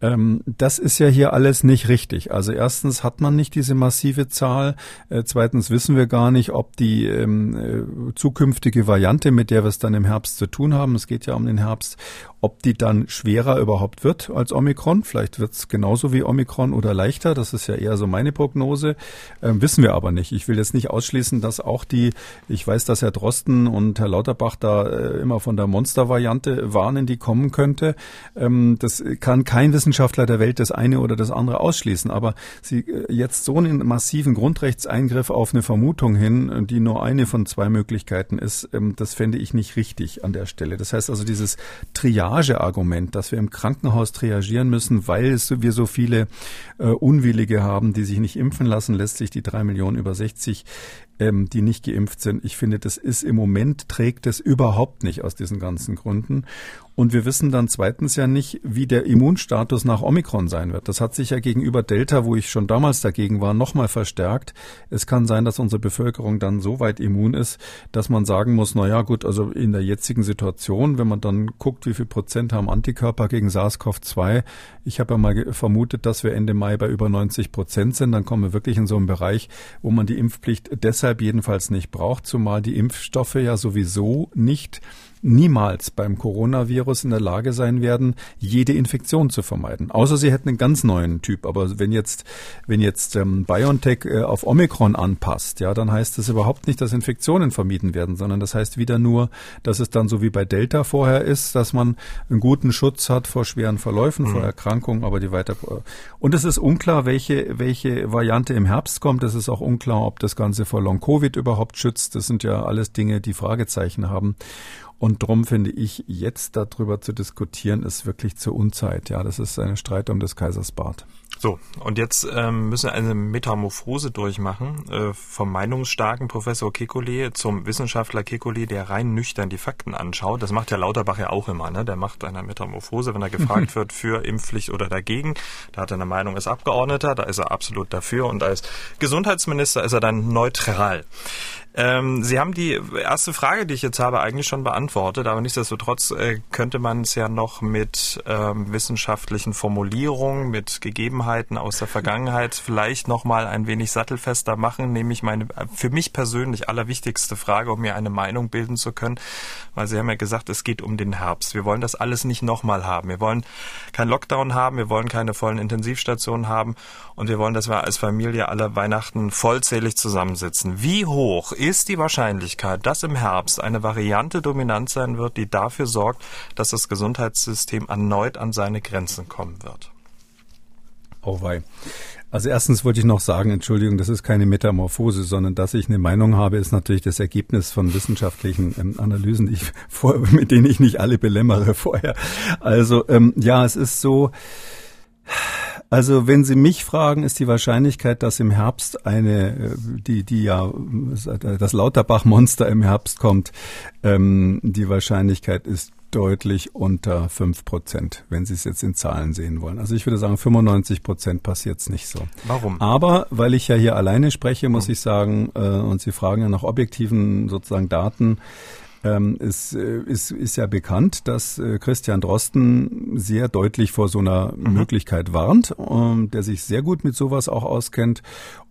B: Ähm, das ist ja hier alles nicht richtig. Also erstens hat man nicht diese massive Zahl. Äh, zweitens wissen wir gar nicht, ob die ähm, äh, zukünftige Variante, mit der wir es dann im Herbst zu tun haben, es geht ja um den Herbst, Herbst ob die dann schwerer überhaupt wird als Omikron. Vielleicht wird es genauso wie Omikron oder leichter. Das ist ja eher so meine Prognose. Ähm, wissen wir aber nicht. Ich will jetzt nicht ausschließen, dass auch die, ich weiß, dass Herr Drosten und Herr Lauterbach da äh, immer von der Monster-Variante warnen, die kommen könnte. Ähm, das kann kein Wissenschaftler der Welt das eine oder das andere ausschließen. Aber sie äh, jetzt so einen massiven Grundrechtseingriff auf eine Vermutung hin, die nur eine von zwei Möglichkeiten ist, ähm, das fände ich nicht richtig an der Stelle. Das heißt also dieses Triage Triage-Argument, dass wir im Krankenhaus triagieren müssen, weil wir so viele äh, Unwillige haben, die sich nicht impfen lassen, lässt sich die drei Millionen über 60 ähm, die nicht geimpft sind. Ich finde, das ist im Moment trägt es überhaupt nicht aus diesen ganzen Gründen. Und wir wissen dann zweitens ja nicht, wie der Immunstatus nach Omikron sein wird. Das hat sich ja gegenüber Delta, wo ich schon damals dagegen war, nochmal verstärkt. Es kann sein, dass unsere Bevölkerung dann so weit immun ist, dass man sagen muss, na ja, gut, also in der jetzigen Situation, wenn man dann guckt, wie viel Prozent haben Antikörper gegen SARS-CoV-2. Ich habe ja mal vermutet, dass wir Ende Mai bei über 90 Prozent sind. Dann kommen wir wirklich in so einen Bereich, wo man die Impfpflicht deshalb jedenfalls nicht braucht, zumal die Impfstoffe ja sowieso nicht niemals beim Coronavirus in der Lage sein werden, jede Infektion zu vermeiden. Außer sie hätten einen ganz neuen Typ. Aber wenn jetzt, wenn jetzt ähm, BioNTech äh, auf Omikron anpasst, ja, dann heißt das überhaupt nicht, dass Infektionen vermieden werden, sondern das heißt wieder nur, dass es dann so wie bei Delta vorher ist, dass man einen guten Schutz hat vor schweren Verläufen, mhm. vor Erkrankungen, aber die weiter. Und es ist unklar, welche, welche Variante im Herbst kommt. Es ist auch unklar, ob das Ganze vor Long Covid überhaupt schützt. Das sind ja alles Dinge, die Fragezeichen haben. Und drum finde ich, jetzt darüber zu diskutieren, ist wirklich zur Unzeit. Ja, das ist ein Streit um des Kaisers Bart.
A: So, und jetzt ähm, müssen wir eine Metamorphose durchmachen äh, vom meinungsstarken Professor Kekulé zum Wissenschaftler Kekulé, der rein nüchtern die Fakten anschaut. Das macht ja Lauterbach ja auch immer, ne? Der macht eine Metamorphose, wenn er gefragt wird für Impfpflicht oder dagegen. Da hat er eine Meinung als Abgeordneter, da ist er absolut dafür und als Gesundheitsminister ist er dann neutral. Ähm, Sie haben die erste Frage, die ich jetzt habe, eigentlich schon beantwortet, aber nichtsdestotrotz äh, könnte man es ja noch mit ähm, wissenschaftlichen Formulierungen, mit Gegebenheiten aus der Vergangenheit vielleicht noch mal ein wenig sattelfester machen, nämlich meine für mich persönlich allerwichtigste Frage, um mir eine Meinung bilden zu können, weil Sie haben ja gesagt, es geht um den Herbst. Wir wollen das alles nicht nochmal haben. Wir wollen kein Lockdown haben, wir wollen keine vollen Intensivstationen haben und wir wollen, dass wir als Familie alle Weihnachten vollzählig zusammensitzen. Wie hoch ist die Wahrscheinlichkeit, dass im Herbst eine Variante dominant sein wird, die dafür sorgt, dass das Gesundheitssystem erneut an seine Grenzen kommen wird?
B: Oh wei. Also erstens wollte ich noch sagen, Entschuldigung, das ist keine Metamorphose, sondern dass ich eine Meinung habe, ist natürlich das Ergebnis von wissenschaftlichen ähm, Analysen, die ich vor, mit denen ich nicht alle belämmere vorher. Also ähm, ja, es ist so, also wenn Sie mich fragen, ist die Wahrscheinlichkeit, dass im Herbst eine, äh, die, die ja, das Lauterbach-Monster im Herbst kommt, ähm, die Wahrscheinlichkeit ist deutlich unter fünf Prozent, wenn Sie es jetzt in Zahlen sehen wollen. Also ich würde sagen, 95 Prozent passiert es nicht so.
A: Warum?
B: Aber weil ich ja hier alleine spreche, muss hm. ich sagen, äh, und Sie fragen ja nach objektiven sozusagen Daten, es äh, ist, ist ja bekannt, dass äh, Christian Drosten sehr deutlich vor so einer mhm. Möglichkeit warnt, ähm, der sich sehr gut mit sowas auch auskennt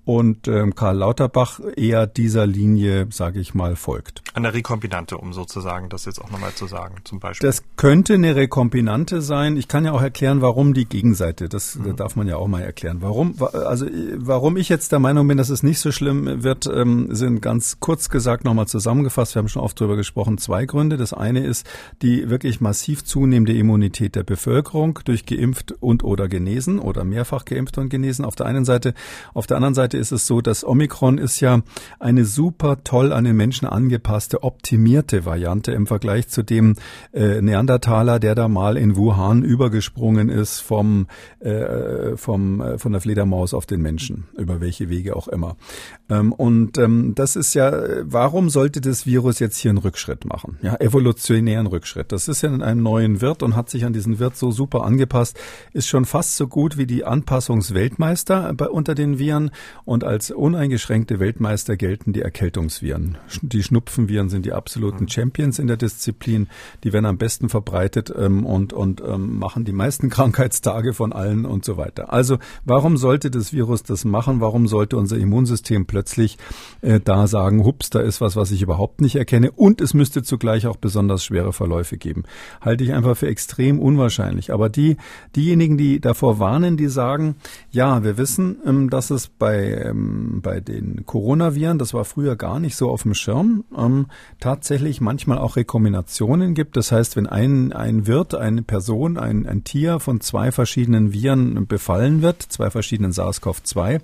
B: und ähm, Karl Lauterbach eher dieser Linie, sage ich mal, folgt.
A: Eine Rekombinante, um sozusagen das jetzt auch nochmal zu sagen, zum Beispiel.
B: Das könnte eine Rekombinante sein. Ich kann ja auch erklären, warum die Gegenseite. Das mhm. darf man ja auch mal erklären. Warum? Also warum ich jetzt der Meinung bin, dass es nicht so schlimm wird, ähm, sind ganz kurz gesagt nochmal zusammengefasst. Wir haben schon oft darüber gesprochen. Zwei Gründe. Das eine ist die wirklich massiv zunehmende Immunität der Bevölkerung durch geimpft und oder genesen oder mehrfach geimpft und genesen. Auf der einen Seite, auf der anderen Seite ist es so, dass Omikron ist ja eine super toll an den Menschen angepasste, optimierte Variante im Vergleich zu dem äh, Neandertaler, der da mal in Wuhan übergesprungen ist vom, äh, vom, äh, von der Fledermaus auf den Menschen, über welche Wege auch immer. Ähm, und ähm, das ist ja, warum sollte das Virus jetzt hier einen Rückschritt machen? Ja, evolutionären Rückschritt. Das ist ja in einem neuen Wirt und hat sich an diesen Wirt so super angepasst, ist schon fast so gut wie die Anpassungsweltmeister bei, unter den Viren und als uneingeschränkte Weltmeister gelten die Erkältungsviren. Die Schnupfenviren sind die absoluten mhm. Champions in der Disziplin. Die werden am besten verbreitet ähm, und, und ähm, machen die meisten Krankheitstage von allen und so weiter. Also warum sollte das Virus das machen? Warum sollte unser Immunsystem plötzlich äh, da sagen, hups, da ist was, was ich überhaupt nicht erkenne und es müsste zugleich auch besonders schwere Verläufe geben? Halte ich einfach für extrem unwahrscheinlich. Aber die, diejenigen, die davor warnen, die sagen, ja, wir wissen, ähm, dass es bei ähm, bei den Coronaviren, das war früher gar nicht so auf dem Schirm, ähm, tatsächlich manchmal auch Rekombinationen gibt. Das heißt, wenn ein, ein Wirt, eine Person, ein, ein Tier von zwei verschiedenen Viren befallen wird, zwei verschiedenen SARS-CoV-2,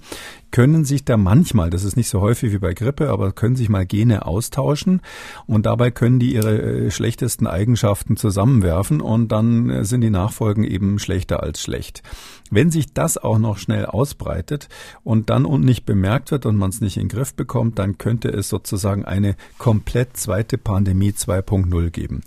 B: können sich da manchmal, das ist nicht so häufig wie bei Grippe, aber können sich mal Gene austauschen und dabei können die ihre äh, schlechtesten Eigenschaften zusammenwerfen und dann äh, sind die Nachfolgen eben schlechter als schlecht. Wenn sich das auch noch schnell ausbreitet und dann und nicht bemerkt wird und man es nicht in den Griff bekommt, dann könnte es sozusagen eine komplett zweite Pandemie 2.0 geben.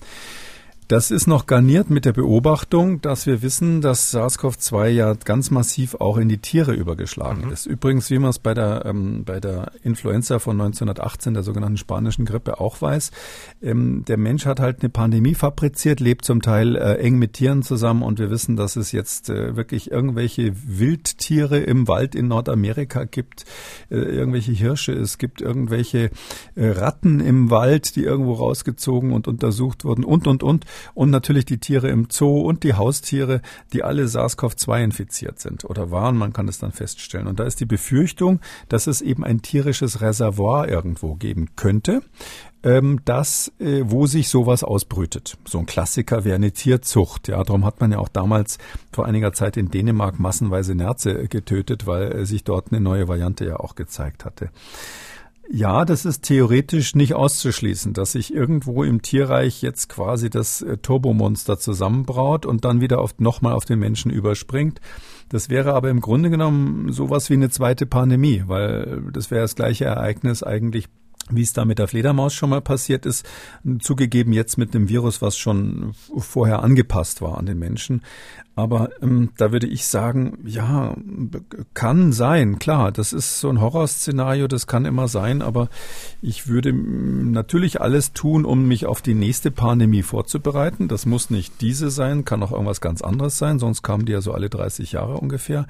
B: Das ist noch garniert mit der Beobachtung, dass wir wissen, dass SARS-CoV-2 ja ganz massiv auch in die Tiere übergeschlagen mhm. ist. Übrigens, wie man es bei der, ähm, bei der Influenza von 1918, der sogenannten spanischen Grippe, auch weiß, ähm, der Mensch hat halt eine Pandemie fabriziert, lebt zum Teil äh, eng mit Tieren zusammen und wir wissen, dass es jetzt äh, wirklich irgendwelche Wildtiere im Wald in Nordamerika gibt, äh, irgendwelche Hirsche, es gibt irgendwelche äh, Ratten im Wald, die irgendwo rausgezogen und untersucht wurden und, und, und und natürlich die Tiere im Zoo und die Haustiere, die alle SARS-CoV-2 infiziert sind oder waren. Man kann es dann feststellen. Und da ist die Befürchtung, dass es eben ein tierisches Reservoir irgendwo geben könnte ähm, das, äh, wo sich sowas ausbrütet. So ein Klassiker wäre eine Tierzucht. Ja, darum hat man ja auch damals vor einiger Zeit in Dänemark massenweise Nerze getötet, weil äh, sich dort eine neue Variante ja auch gezeigt hatte. Ja, das ist theoretisch nicht auszuschließen, dass sich irgendwo im Tierreich jetzt quasi das äh, Turbomonster zusammenbraut und dann wieder auf, nochmal auf den Menschen überspringt. Das wäre aber im Grunde genommen sowas wie eine zweite Pandemie, weil das wäre das gleiche Ereignis eigentlich wie es da mit der Fledermaus schon mal passiert ist, zugegeben jetzt mit einem Virus, was schon vorher angepasst war an den Menschen. Aber ähm, da würde ich sagen, ja, kann sein, klar, das ist so ein Horrorszenario, das kann immer sein, aber ich würde natürlich alles tun, um mich auf die nächste Pandemie vorzubereiten. Das muss nicht diese sein, kann auch irgendwas ganz anderes sein, sonst kamen die ja so alle 30 Jahre ungefähr.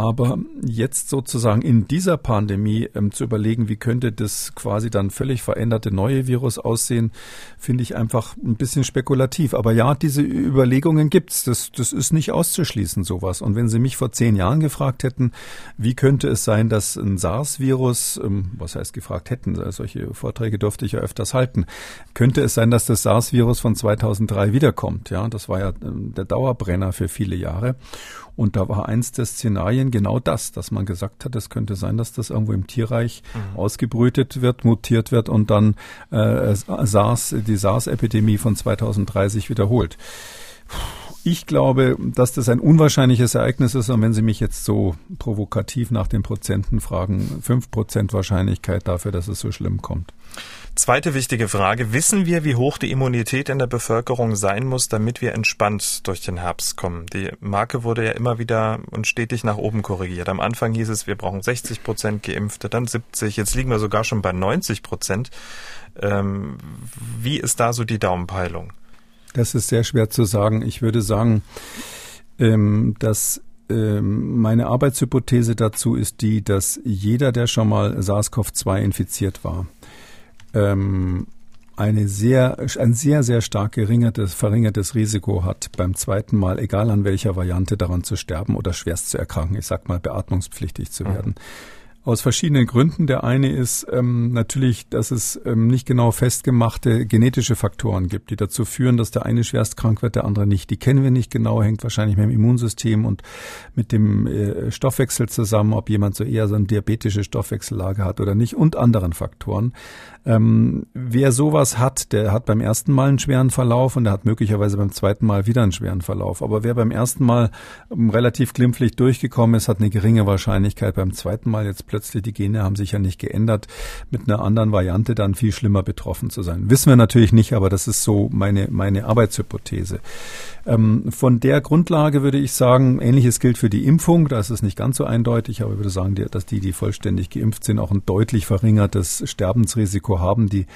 B: Aber jetzt sozusagen in dieser Pandemie ähm, zu überlegen, wie könnte das quasi dann völlig veränderte neue Virus aussehen, finde ich einfach ein bisschen spekulativ. Aber ja, diese Überlegungen gibt's. Das, das ist nicht auszuschließen, sowas. Und wenn Sie mich vor zehn Jahren gefragt hätten, wie könnte es sein, dass ein SARS-Virus, ähm, was heißt gefragt hätten, solche Vorträge durfte ich ja öfters halten, könnte es sein, dass das SARS-Virus von 2003 wiederkommt? Ja, das war ja ähm, der Dauerbrenner für viele Jahre. Und da war eins der Szenarien genau das, dass man gesagt hat, es könnte sein, dass das irgendwo im Tierreich mhm. ausgebrütet wird, mutiert wird und dann äh, SARS, die SARS-Epidemie von 2030 wiederholt. Ich glaube, dass das ein unwahrscheinliches Ereignis ist. Und wenn Sie mich jetzt so provokativ nach den Prozenten fragen, fünf Prozent Wahrscheinlichkeit dafür, dass es so schlimm kommt.
A: Zweite wichtige Frage. Wissen wir, wie hoch die Immunität in der Bevölkerung sein muss, damit wir entspannt durch den Herbst kommen? Die Marke wurde ja immer wieder und stetig nach oben korrigiert. Am Anfang hieß es, wir brauchen 60 Prozent Geimpfte, dann 70. Jetzt liegen wir sogar schon bei 90 Prozent. Ähm, wie ist da so die Daumenpeilung?
B: Das ist sehr schwer zu sagen. Ich würde sagen, ähm, dass ähm, meine Arbeitshypothese dazu ist die, dass jeder, der schon mal SARS-CoV-2 infiziert war, ähm, eine sehr, ein sehr, sehr stark geringertes, verringertes Risiko hat, beim zweiten Mal, egal an welcher Variante, daran zu sterben oder schwerst zu erkranken, ich sag mal, beatmungspflichtig zu mhm. werden. Mhm. Aus verschiedenen Gründen. Der eine ist ähm, natürlich, dass es ähm, nicht genau festgemachte genetische Faktoren gibt, die dazu führen, dass der eine schwerst krank wird, der andere nicht. Die kennen wir nicht genau, hängt wahrscheinlich mit dem Immunsystem und mit dem äh, Stoffwechsel zusammen, ob jemand so eher so eine diabetische Stoffwechsellage hat oder nicht und anderen Faktoren. Ähm, wer sowas hat, der hat beim ersten Mal einen schweren Verlauf und der hat möglicherweise beim zweiten Mal wieder einen schweren Verlauf. Aber wer beim ersten Mal ähm, relativ glimpflich durchgekommen ist, hat eine geringe Wahrscheinlichkeit beim zweiten Mal jetzt plötzlich, die Gene haben sich ja nicht geändert, mit einer anderen Variante dann viel schlimmer betroffen zu sein. Wissen wir natürlich nicht, aber das ist so meine, meine Arbeitshypothese. Ähm, von der Grundlage würde ich sagen, ähnliches gilt für die Impfung. Da ist es nicht ganz so eindeutig, aber ich würde sagen, dass die, die vollständig geimpft sind, auch ein deutlich verringertes Sterbensrisiko haben. Die,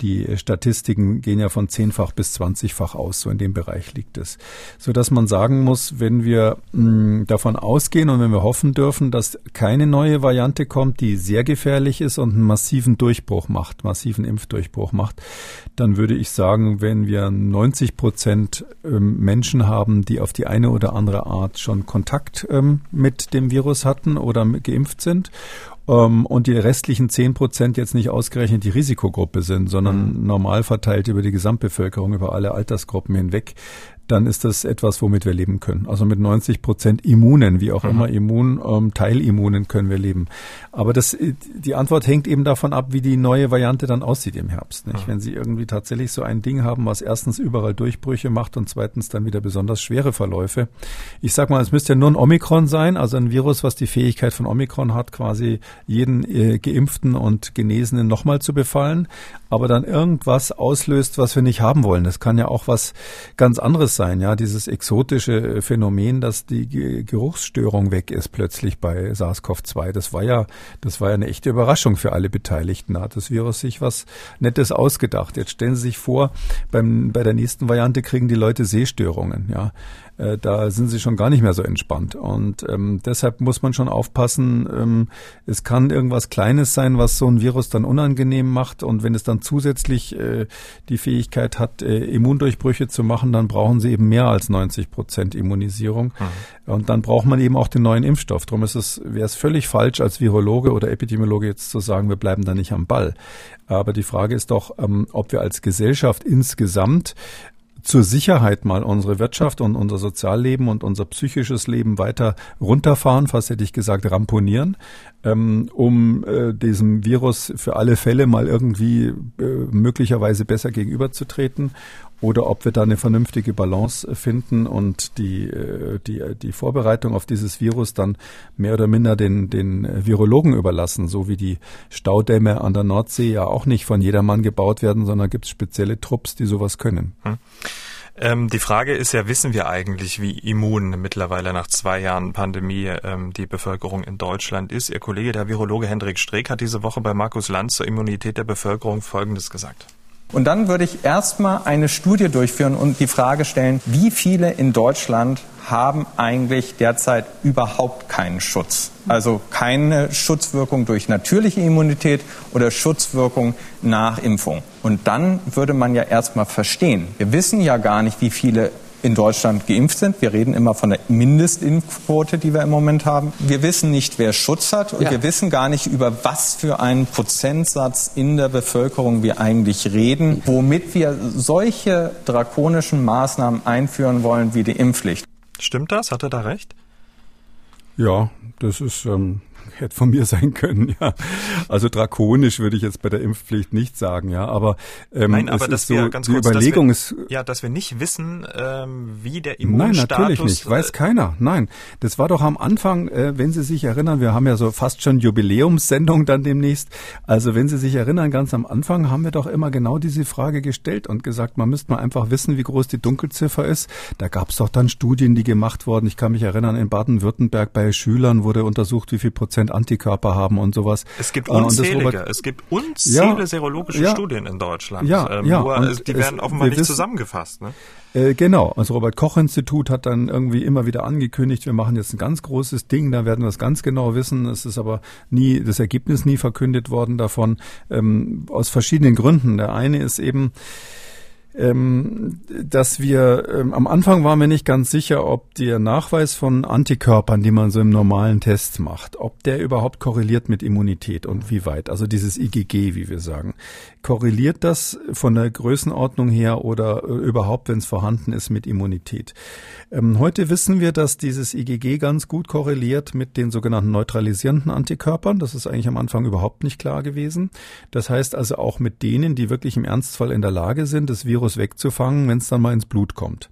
B: die Statistiken gehen ja von zehnfach bis zwanzigfach aus. So in dem Bereich liegt es. So dass man sagen muss, wenn wir mh, mm, davon ausgehen und wenn wir hoffen dürfen, dass keine neue Variante kommt, die sehr gefährlich ist und einen massiven Durchbruch macht, massiven Impfdurchbruch macht, dann würde ich sagen, wenn wir 90 Prozent ähm, Menschen haben, die auf die eine oder andere Art schon Kontakt ähm, mit dem Virus hatten oder geimpft sind ähm, und die restlichen 10 Prozent jetzt nicht ausgerechnet die Risikogruppe sind, sondern mhm. normal verteilt über die Gesamtbevölkerung, über alle Altersgruppen hinweg, dann ist das etwas, womit wir leben können. Also mit 90 Prozent Immunen, wie auch mhm. immer Immun, ähm, Teilimmunen können wir leben. Aber das, die Antwort hängt eben davon ab, wie die neue Variante dann aussieht im Herbst. Nicht? Mhm. Wenn Sie irgendwie tatsächlich so ein Ding haben, was erstens überall Durchbrüche macht und zweitens dann wieder besonders schwere Verläufe. Ich sag mal, es müsste ja nur ein Omikron sein, also ein Virus, was die Fähigkeit von Omikron hat, quasi jeden äh, Geimpften und Genesenen nochmal zu befallen, aber dann irgendwas auslöst, was wir nicht haben wollen. Das kann ja auch was ganz anderes sein, ja, dieses exotische Phänomen, dass die Geruchsstörung weg ist plötzlich bei SARS-CoV-2. Das war ja, das war ja eine echte Überraschung für alle Beteiligten. Da hat das Virus sich was Nettes ausgedacht. Jetzt stellen Sie sich vor, beim, bei der nächsten Variante kriegen die Leute Sehstörungen, ja. Äh, da sind sie schon gar nicht mehr so entspannt. Und ähm, deshalb muss man schon aufpassen, ähm, es kann irgendwas Kleines sein, was so ein Virus dann unangenehm macht. Und wenn es dann zusätzlich äh, die Fähigkeit hat, äh, Immundurchbrüche zu machen, dann brauchen sie eben mehr als 90 Prozent Immunisierung. Mhm. Und dann braucht man eben auch den neuen Impfstoff. Darum ist es, wäre es völlig falsch, als Virologe oder Epidemiologe jetzt zu sagen, wir bleiben da nicht am Ball. Aber die Frage ist doch, ähm, ob wir als Gesellschaft insgesamt zur Sicherheit mal unsere Wirtschaft und unser Sozialleben und unser psychisches Leben weiter runterfahren, fast hätte ich gesagt ramponieren, ähm, um äh, diesem Virus für alle Fälle mal irgendwie äh, möglicherweise besser gegenüberzutreten oder ob wir da eine vernünftige Balance finden und die, äh, die, die Vorbereitung auf dieses Virus dann mehr oder minder den, den Virologen überlassen, so wie die Staudämme an der Nordsee ja auch nicht von jedermann gebaut werden, sondern gibt es spezielle Trupps, die sowas können. Hm.
A: Ähm, die Frage ist ja, wissen wir eigentlich, wie immun mittlerweile nach zwei Jahren Pandemie ähm, die Bevölkerung in Deutschland ist? Ihr Kollege, der Virologe Hendrik Streeck, hat diese Woche bei Markus Lanz zur Immunität der Bevölkerung Folgendes gesagt.
F: Und dann würde ich erstmal eine Studie durchführen und die Frage stellen, wie viele in Deutschland haben eigentlich derzeit überhaupt keinen Schutz. Also keine Schutzwirkung durch natürliche Immunität oder Schutzwirkung nach Impfung. Und dann würde man ja erstmal verstehen. Wir wissen ja gar nicht, wie viele in Deutschland geimpft sind. Wir reden immer von der Mindestimpfquote, die wir im Moment haben. Wir wissen nicht, wer Schutz hat und ja. wir wissen gar nicht, über was für einen Prozentsatz in der Bevölkerung wir eigentlich reden, womit wir solche drakonischen Maßnahmen einführen wollen wie die Impfpflicht.
A: Stimmt das? Hat er da recht?
B: Ja, das ist ähm, hätte von mir sein können, ja. Also drakonisch würde ich jetzt bei der Impfpflicht nicht sagen, ja. Aber
A: ähm, Nein, aber das so, wir, ganz die kurz, Überlegung wir, ist ja, dass wir nicht wissen, ähm, wie der Immunstatus.
B: Nein, natürlich nicht. Weiß äh, keiner. Nein, das war doch am Anfang, äh, wenn Sie sich erinnern, wir haben ja so fast schon Jubiläumssendung dann demnächst. Also wenn Sie sich erinnern, ganz am Anfang haben wir doch immer genau diese Frage gestellt und gesagt, man müsste mal einfach wissen, wie groß die Dunkelziffer ist. Da gab es doch dann Studien, die gemacht wurden. Ich kann mich erinnern, in Baden-Württemberg bei Schülern wurde untersucht, wie viel Prozent Prozent Antikörper haben und sowas.
A: Es gibt unzählige, Robert, es gibt unzählige ja, serologische ja, Studien in Deutschland.
B: Ja, ähm, ja.
A: Nur, die werden offenbar nicht wissen, zusammengefasst. Ne?
B: Äh, genau, also Robert Koch Institut hat dann irgendwie immer wieder angekündigt, wir machen jetzt ein ganz großes Ding, da werden wir es ganz genau wissen. Es ist aber nie, das Ergebnis nie verkündet worden davon, ähm, aus verschiedenen Gründen. Der eine ist eben, ähm, dass wir ähm, am Anfang waren wir nicht ganz sicher, ob der Nachweis von Antikörpern, die man so im normalen Test macht, ob der überhaupt korreliert mit Immunität und wie weit. Also dieses IgG, wie wir sagen. Korreliert das von der Größenordnung her oder äh, überhaupt, wenn es vorhanden ist, mit Immunität? Ähm, heute wissen wir, dass dieses IgG ganz gut korreliert mit den sogenannten neutralisierenden Antikörpern. Das ist eigentlich am Anfang überhaupt nicht klar gewesen. Das heißt also auch mit denen, die wirklich im Ernstfall in der Lage sind, das Virus Virus wegzufangen, wenn es dann mal ins Blut kommt.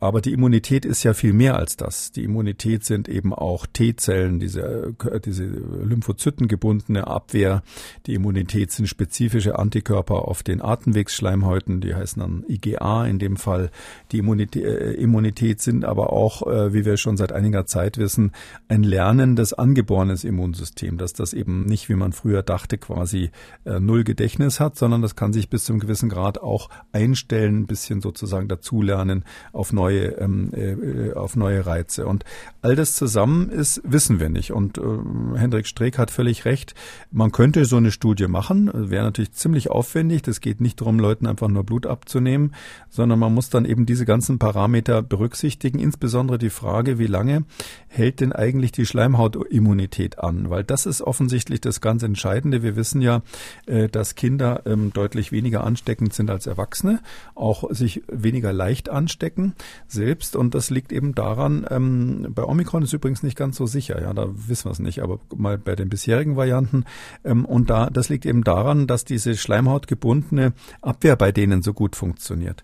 B: Aber die Immunität ist ja viel mehr als das. Die Immunität sind eben auch T-Zellen, diese, äh, diese Lymphozytengebundene Abwehr. Die Immunität sind spezifische Antikörper auf den Atemwegsschleimhäuten, die heißen dann IgA in dem Fall. Die Immunität, äh, Immunität sind aber auch, äh, wie wir schon seit einiger Zeit wissen, ein lernendes, angeborenes Immunsystem, dass das eben nicht, wie man früher dachte, quasi null Gedächtnis hat, sondern das kann sich bis zu einem gewissen Grad auch einstellen, ein bisschen sozusagen dazulernen auf neue neue, ähm, äh, auf neue Reize. Und all das zusammen ist, wissen wir nicht. Und äh, Hendrik Streeck hat völlig recht. Man könnte so eine Studie machen. Wäre natürlich ziemlich aufwendig. Das geht nicht darum, Leuten einfach nur Blut abzunehmen, sondern man muss dann eben diese ganzen Parameter berücksichtigen. Insbesondere die Frage, wie lange hält denn eigentlich die Schleimhautimmunität an? Weil das ist offensichtlich das ganz Entscheidende. Wir wissen ja, äh, dass Kinder ähm, deutlich weniger ansteckend sind als Erwachsene, auch sich weniger leicht anstecken selbst. Und das liegt eben daran, ähm, bei Omikron ist übrigens nicht ganz so sicher, ja, da wissen wir es nicht, aber mal bei den bisherigen Varianten. Ähm, und da, das liegt eben daran, dass diese schleimhautgebundene Abwehr bei denen so gut funktioniert.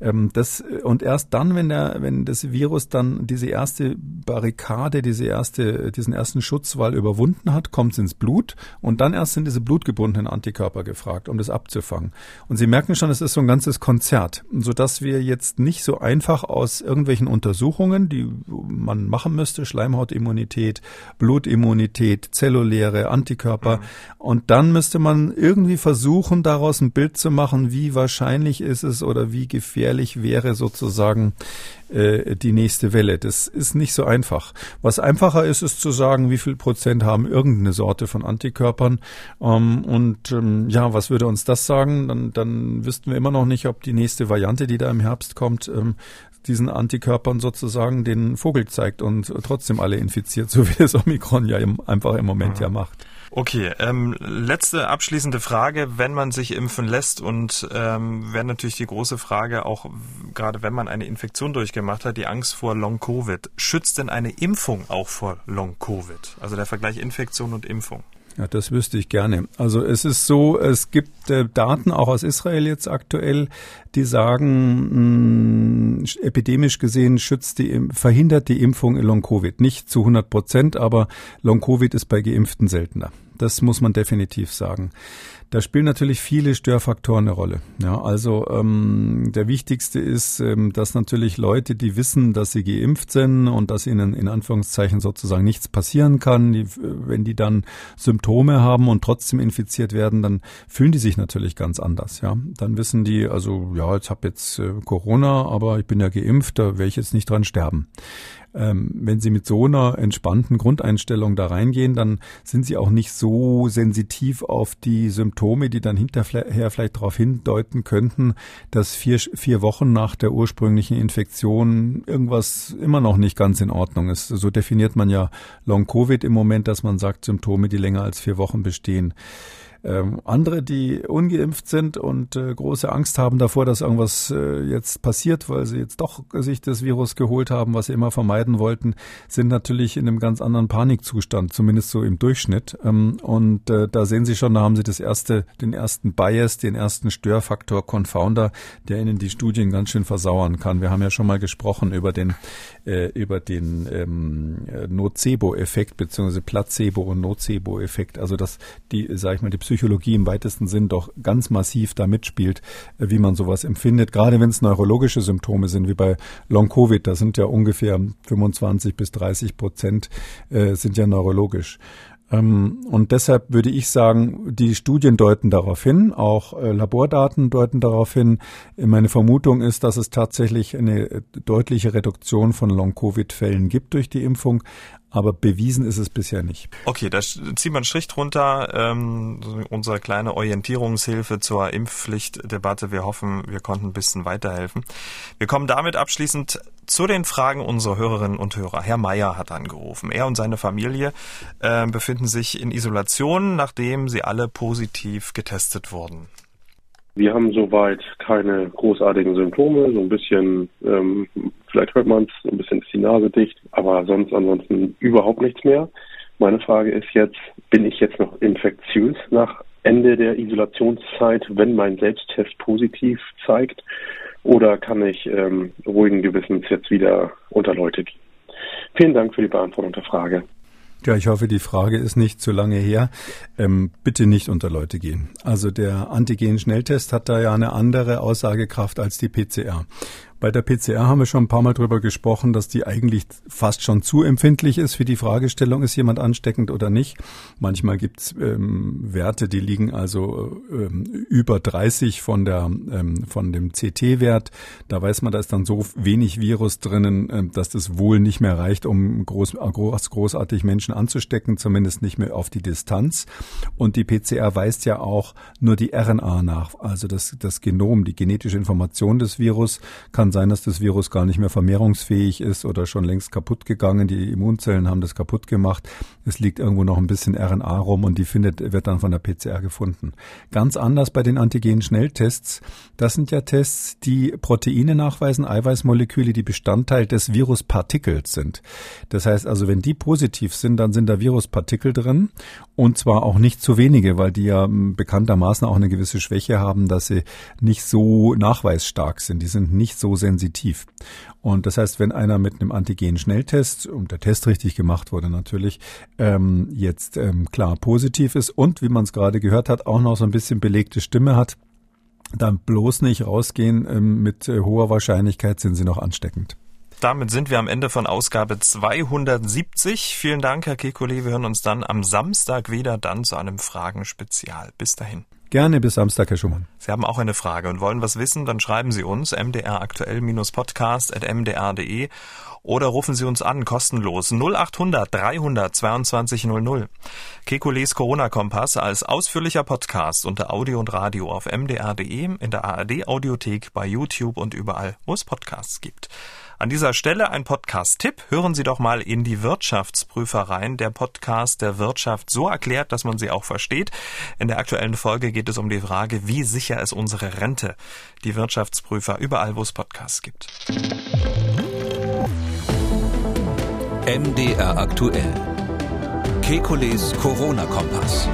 B: Ähm, das, und erst dann, wenn der, wenn das Virus dann diese erste Barrikade, diese erste, diesen ersten Schutzwall überwunden hat, kommt es ins Blut und dann erst sind diese blutgebundenen Antikörper gefragt, um das abzufangen. Und Sie merken schon, es ist so ein ganzes Konzert, sodass wir jetzt nicht so einfach aus irgendwelchen Untersuchungen, die man machen müsste, Schleimhautimmunität, Blutimmunität, zelluläre Antikörper, mhm. und dann müsste man irgendwie versuchen, daraus ein Bild zu machen, wie wahrscheinlich ist es oder wie gefährlich wäre sozusagen äh, die nächste Welle. Das ist nicht so einfach. Was einfacher ist, ist zu sagen, wie viel Prozent haben irgendeine Sorte von Antikörpern. Ähm, und ähm, ja, was würde uns das sagen? Dann, dann wüssten wir immer noch nicht, ob die nächste Variante, die da im Herbst kommt, ähm, diesen Antikörpern sozusagen den Vogel zeigt und trotzdem alle infiziert, so wie das Omikron ja im, einfach im Moment mhm. ja macht.
A: Okay, ähm, letzte abschließende Frage, wenn man sich impfen lässt und ähm, wäre natürlich die große Frage, auch gerade wenn man eine Infektion durchgemacht hat, die Angst vor Long-Covid. Schützt denn eine Impfung auch vor Long-Covid? Also der Vergleich Infektion und Impfung.
B: Ja, das wüsste ich gerne. Also es ist so, es gibt äh, Daten auch aus Israel jetzt aktuell, die sagen, mh, epidemisch gesehen schützt die, verhindert die Impfung Long-Covid. Nicht zu 100 Prozent, aber Long-Covid ist bei Geimpften seltener. Das muss man definitiv sagen. Da spielen natürlich viele Störfaktoren eine Rolle. Ja, also ähm, der wichtigste ist, ähm, dass natürlich Leute, die wissen, dass sie geimpft sind und dass ihnen in Anführungszeichen sozusagen nichts passieren kann, die, wenn die dann Symptome haben und trotzdem infiziert werden, dann fühlen die sich natürlich ganz anders. Ja, dann wissen die, also ja, ich habe jetzt äh, Corona, aber ich bin ja geimpft, da werde ich jetzt nicht dran sterben ähm, wenn Sie mit so einer entspannten Grundeinstellung da reingehen, dann sind Sie auch nicht so sensitiv auf die Symptome, die dann hinterher vielleicht darauf hindeuten könnten, dass vier, vier Wochen nach der ursprünglichen Infektion irgendwas immer noch nicht ganz in Ordnung ist. So definiert man ja Long-Covid im Moment, dass man sagt, Symptome, die länger als vier Wochen bestehen. Ähm, andere, die ungeimpft sind und äh, große Angst haben davor, dass irgendwas äh, jetzt passiert, weil sie jetzt doch sich das Virus geholt haben, was sie immer vermeiden wollten, sind natürlich in einem ganz anderen Panikzustand, zumindest so im Durchschnitt. Ähm, und äh, da sehen Sie schon, da haben Sie das erste, den ersten Bias, den ersten Störfaktor Confounder, der Ihnen die Studien ganz schön versauern kann. Wir haben ja schon mal gesprochen über den äh, über den ähm, Nocebo-Effekt beziehungsweise Placebo- und Nocebo-Effekt. Also dass die, sag ich mal, die Psychologie im weitesten Sinn doch ganz massiv da mitspielt, äh, wie man sowas empfindet. Gerade wenn es neurologische Symptome sind, wie bei Long-Covid, da sind ja ungefähr 25 bis 30 Prozent äh, sind ja neurologisch. Ähm, und deshalb würde ich sagen, die Studien deuten darauf hin, auch äh, Labordaten deuten darauf hin. Meine Vermutung ist, dass es tatsächlich eine deutliche Reduktion von Long-Covid-Fällen gibt durch die Impfung aber bewiesen ist es bisher nicht.
A: Okay, da zieht man einen Strich drunter. Ähm, unsere kleine Orientierungshilfe zur Impfpflichtdebatte. Wir hoffen, wir konnten ein bisschen weiterhelfen. Wir kommen damit abschließend zu den Fragen unserer Hörerinnen und Hörer. Herr Meier hat angerufen. Er und seine Familie äh, befinden sich in Isolation, nachdem sie alle positiv getestet wurden.
G: Wir haben soweit keine großartigen Symptome, so ein bisschen, ähm, vielleicht hört man es, so ein bisschen ist die Nase dicht, aber sonst ansonsten überhaupt nichts mehr. Meine Frage ist jetzt, bin ich jetzt noch infektiös nach Ende der Isolationszeit, wenn mein Selbsttest positiv zeigt? Oder kann ich ähm, ruhigen Gewissens jetzt wieder unter Leute gehen? Vielen Dank für die Beantwortung der Frage.
B: Ja, ich hoffe, die Frage ist nicht zu lange her. Ähm, bitte nicht unter Leute gehen. Also der Antigen-Schnelltest hat da ja eine andere Aussagekraft als die PCR. Bei der PCR haben wir schon ein paar Mal drüber gesprochen, dass die eigentlich fast schon zu empfindlich ist für die Fragestellung, ist jemand ansteckend oder nicht. Manchmal gibt es ähm, Werte, die liegen also ähm, über 30 von der ähm, von dem CT-Wert. Da weiß man, da ist dann so wenig Virus drinnen, äh, dass das wohl nicht mehr reicht, um groß, groß, großartig Menschen anzustecken, zumindest nicht mehr auf die Distanz. Und die PCR weist ja auch nur die RNA nach, also das, das Genom, die genetische Information des Virus kann kann sein, dass das Virus gar nicht mehr vermehrungsfähig ist oder schon längst kaputt gegangen. Die Immunzellen haben das kaputt gemacht. Es liegt irgendwo noch ein bisschen RNA rum und die findet, wird dann von der PCR gefunden. Ganz anders bei den Antigen-Schnelltests. Das sind ja Tests, die Proteine nachweisen, Eiweißmoleküle, die Bestandteil des Viruspartikels sind. Das heißt also, wenn die positiv sind, dann sind da Viruspartikel drin und zwar auch nicht zu wenige, weil die ja bekanntermaßen auch eine gewisse Schwäche haben, dass sie nicht so nachweisstark sind. Die sind nicht so sensitiv. Und das heißt, wenn einer mit einem Antigen-Schnelltest, und der Test richtig gemacht wurde natürlich, ähm, jetzt ähm, klar positiv ist und, wie man es gerade gehört hat, auch noch so ein bisschen belegte Stimme hat, dann bloß nicht rausgehen. Ähm, mit äh, hoher Wahrscheinlichkeit sind sie noch ansteckend.
A: Damit sind wir am Ende von Ausgabe 270. Vielen Dank, Herr Kekulé. Wir hören uns dann am Samstag wieder, dann zu einem Fragenspezial. Bis dahin.
B: Gerne bis Samstag, Herr Schumann.
A: Sie haben auch eine Frage und wollen was wissen, dann schreiben Sie uns mdraktuell-podcast.mdr.de oder rufen Sie uns an, kostenlos 0800 300 22 00. Kekules Corona-Kompass als ausführlicher Podcast unter Audio und Radio auf mdr.de, in der ARD-Audiothek, bei YouTube und überall, wo es Podcasts gibt. An dieser Stelle ein Podcast-Tipp. Hören Sie doch mal in die Wirtschaftsprüfer rein. Der Podcast der Wirtschaft so erklärt, dass man sie auch versteht. In der aktuellen Folge geht es um die Frage, wie sicher ist unsere Rente? Die Wirtschaftsprüfer überall, wo es Podcasts gibt.
H: MDR aktuell. Kekules Corona-Kompass.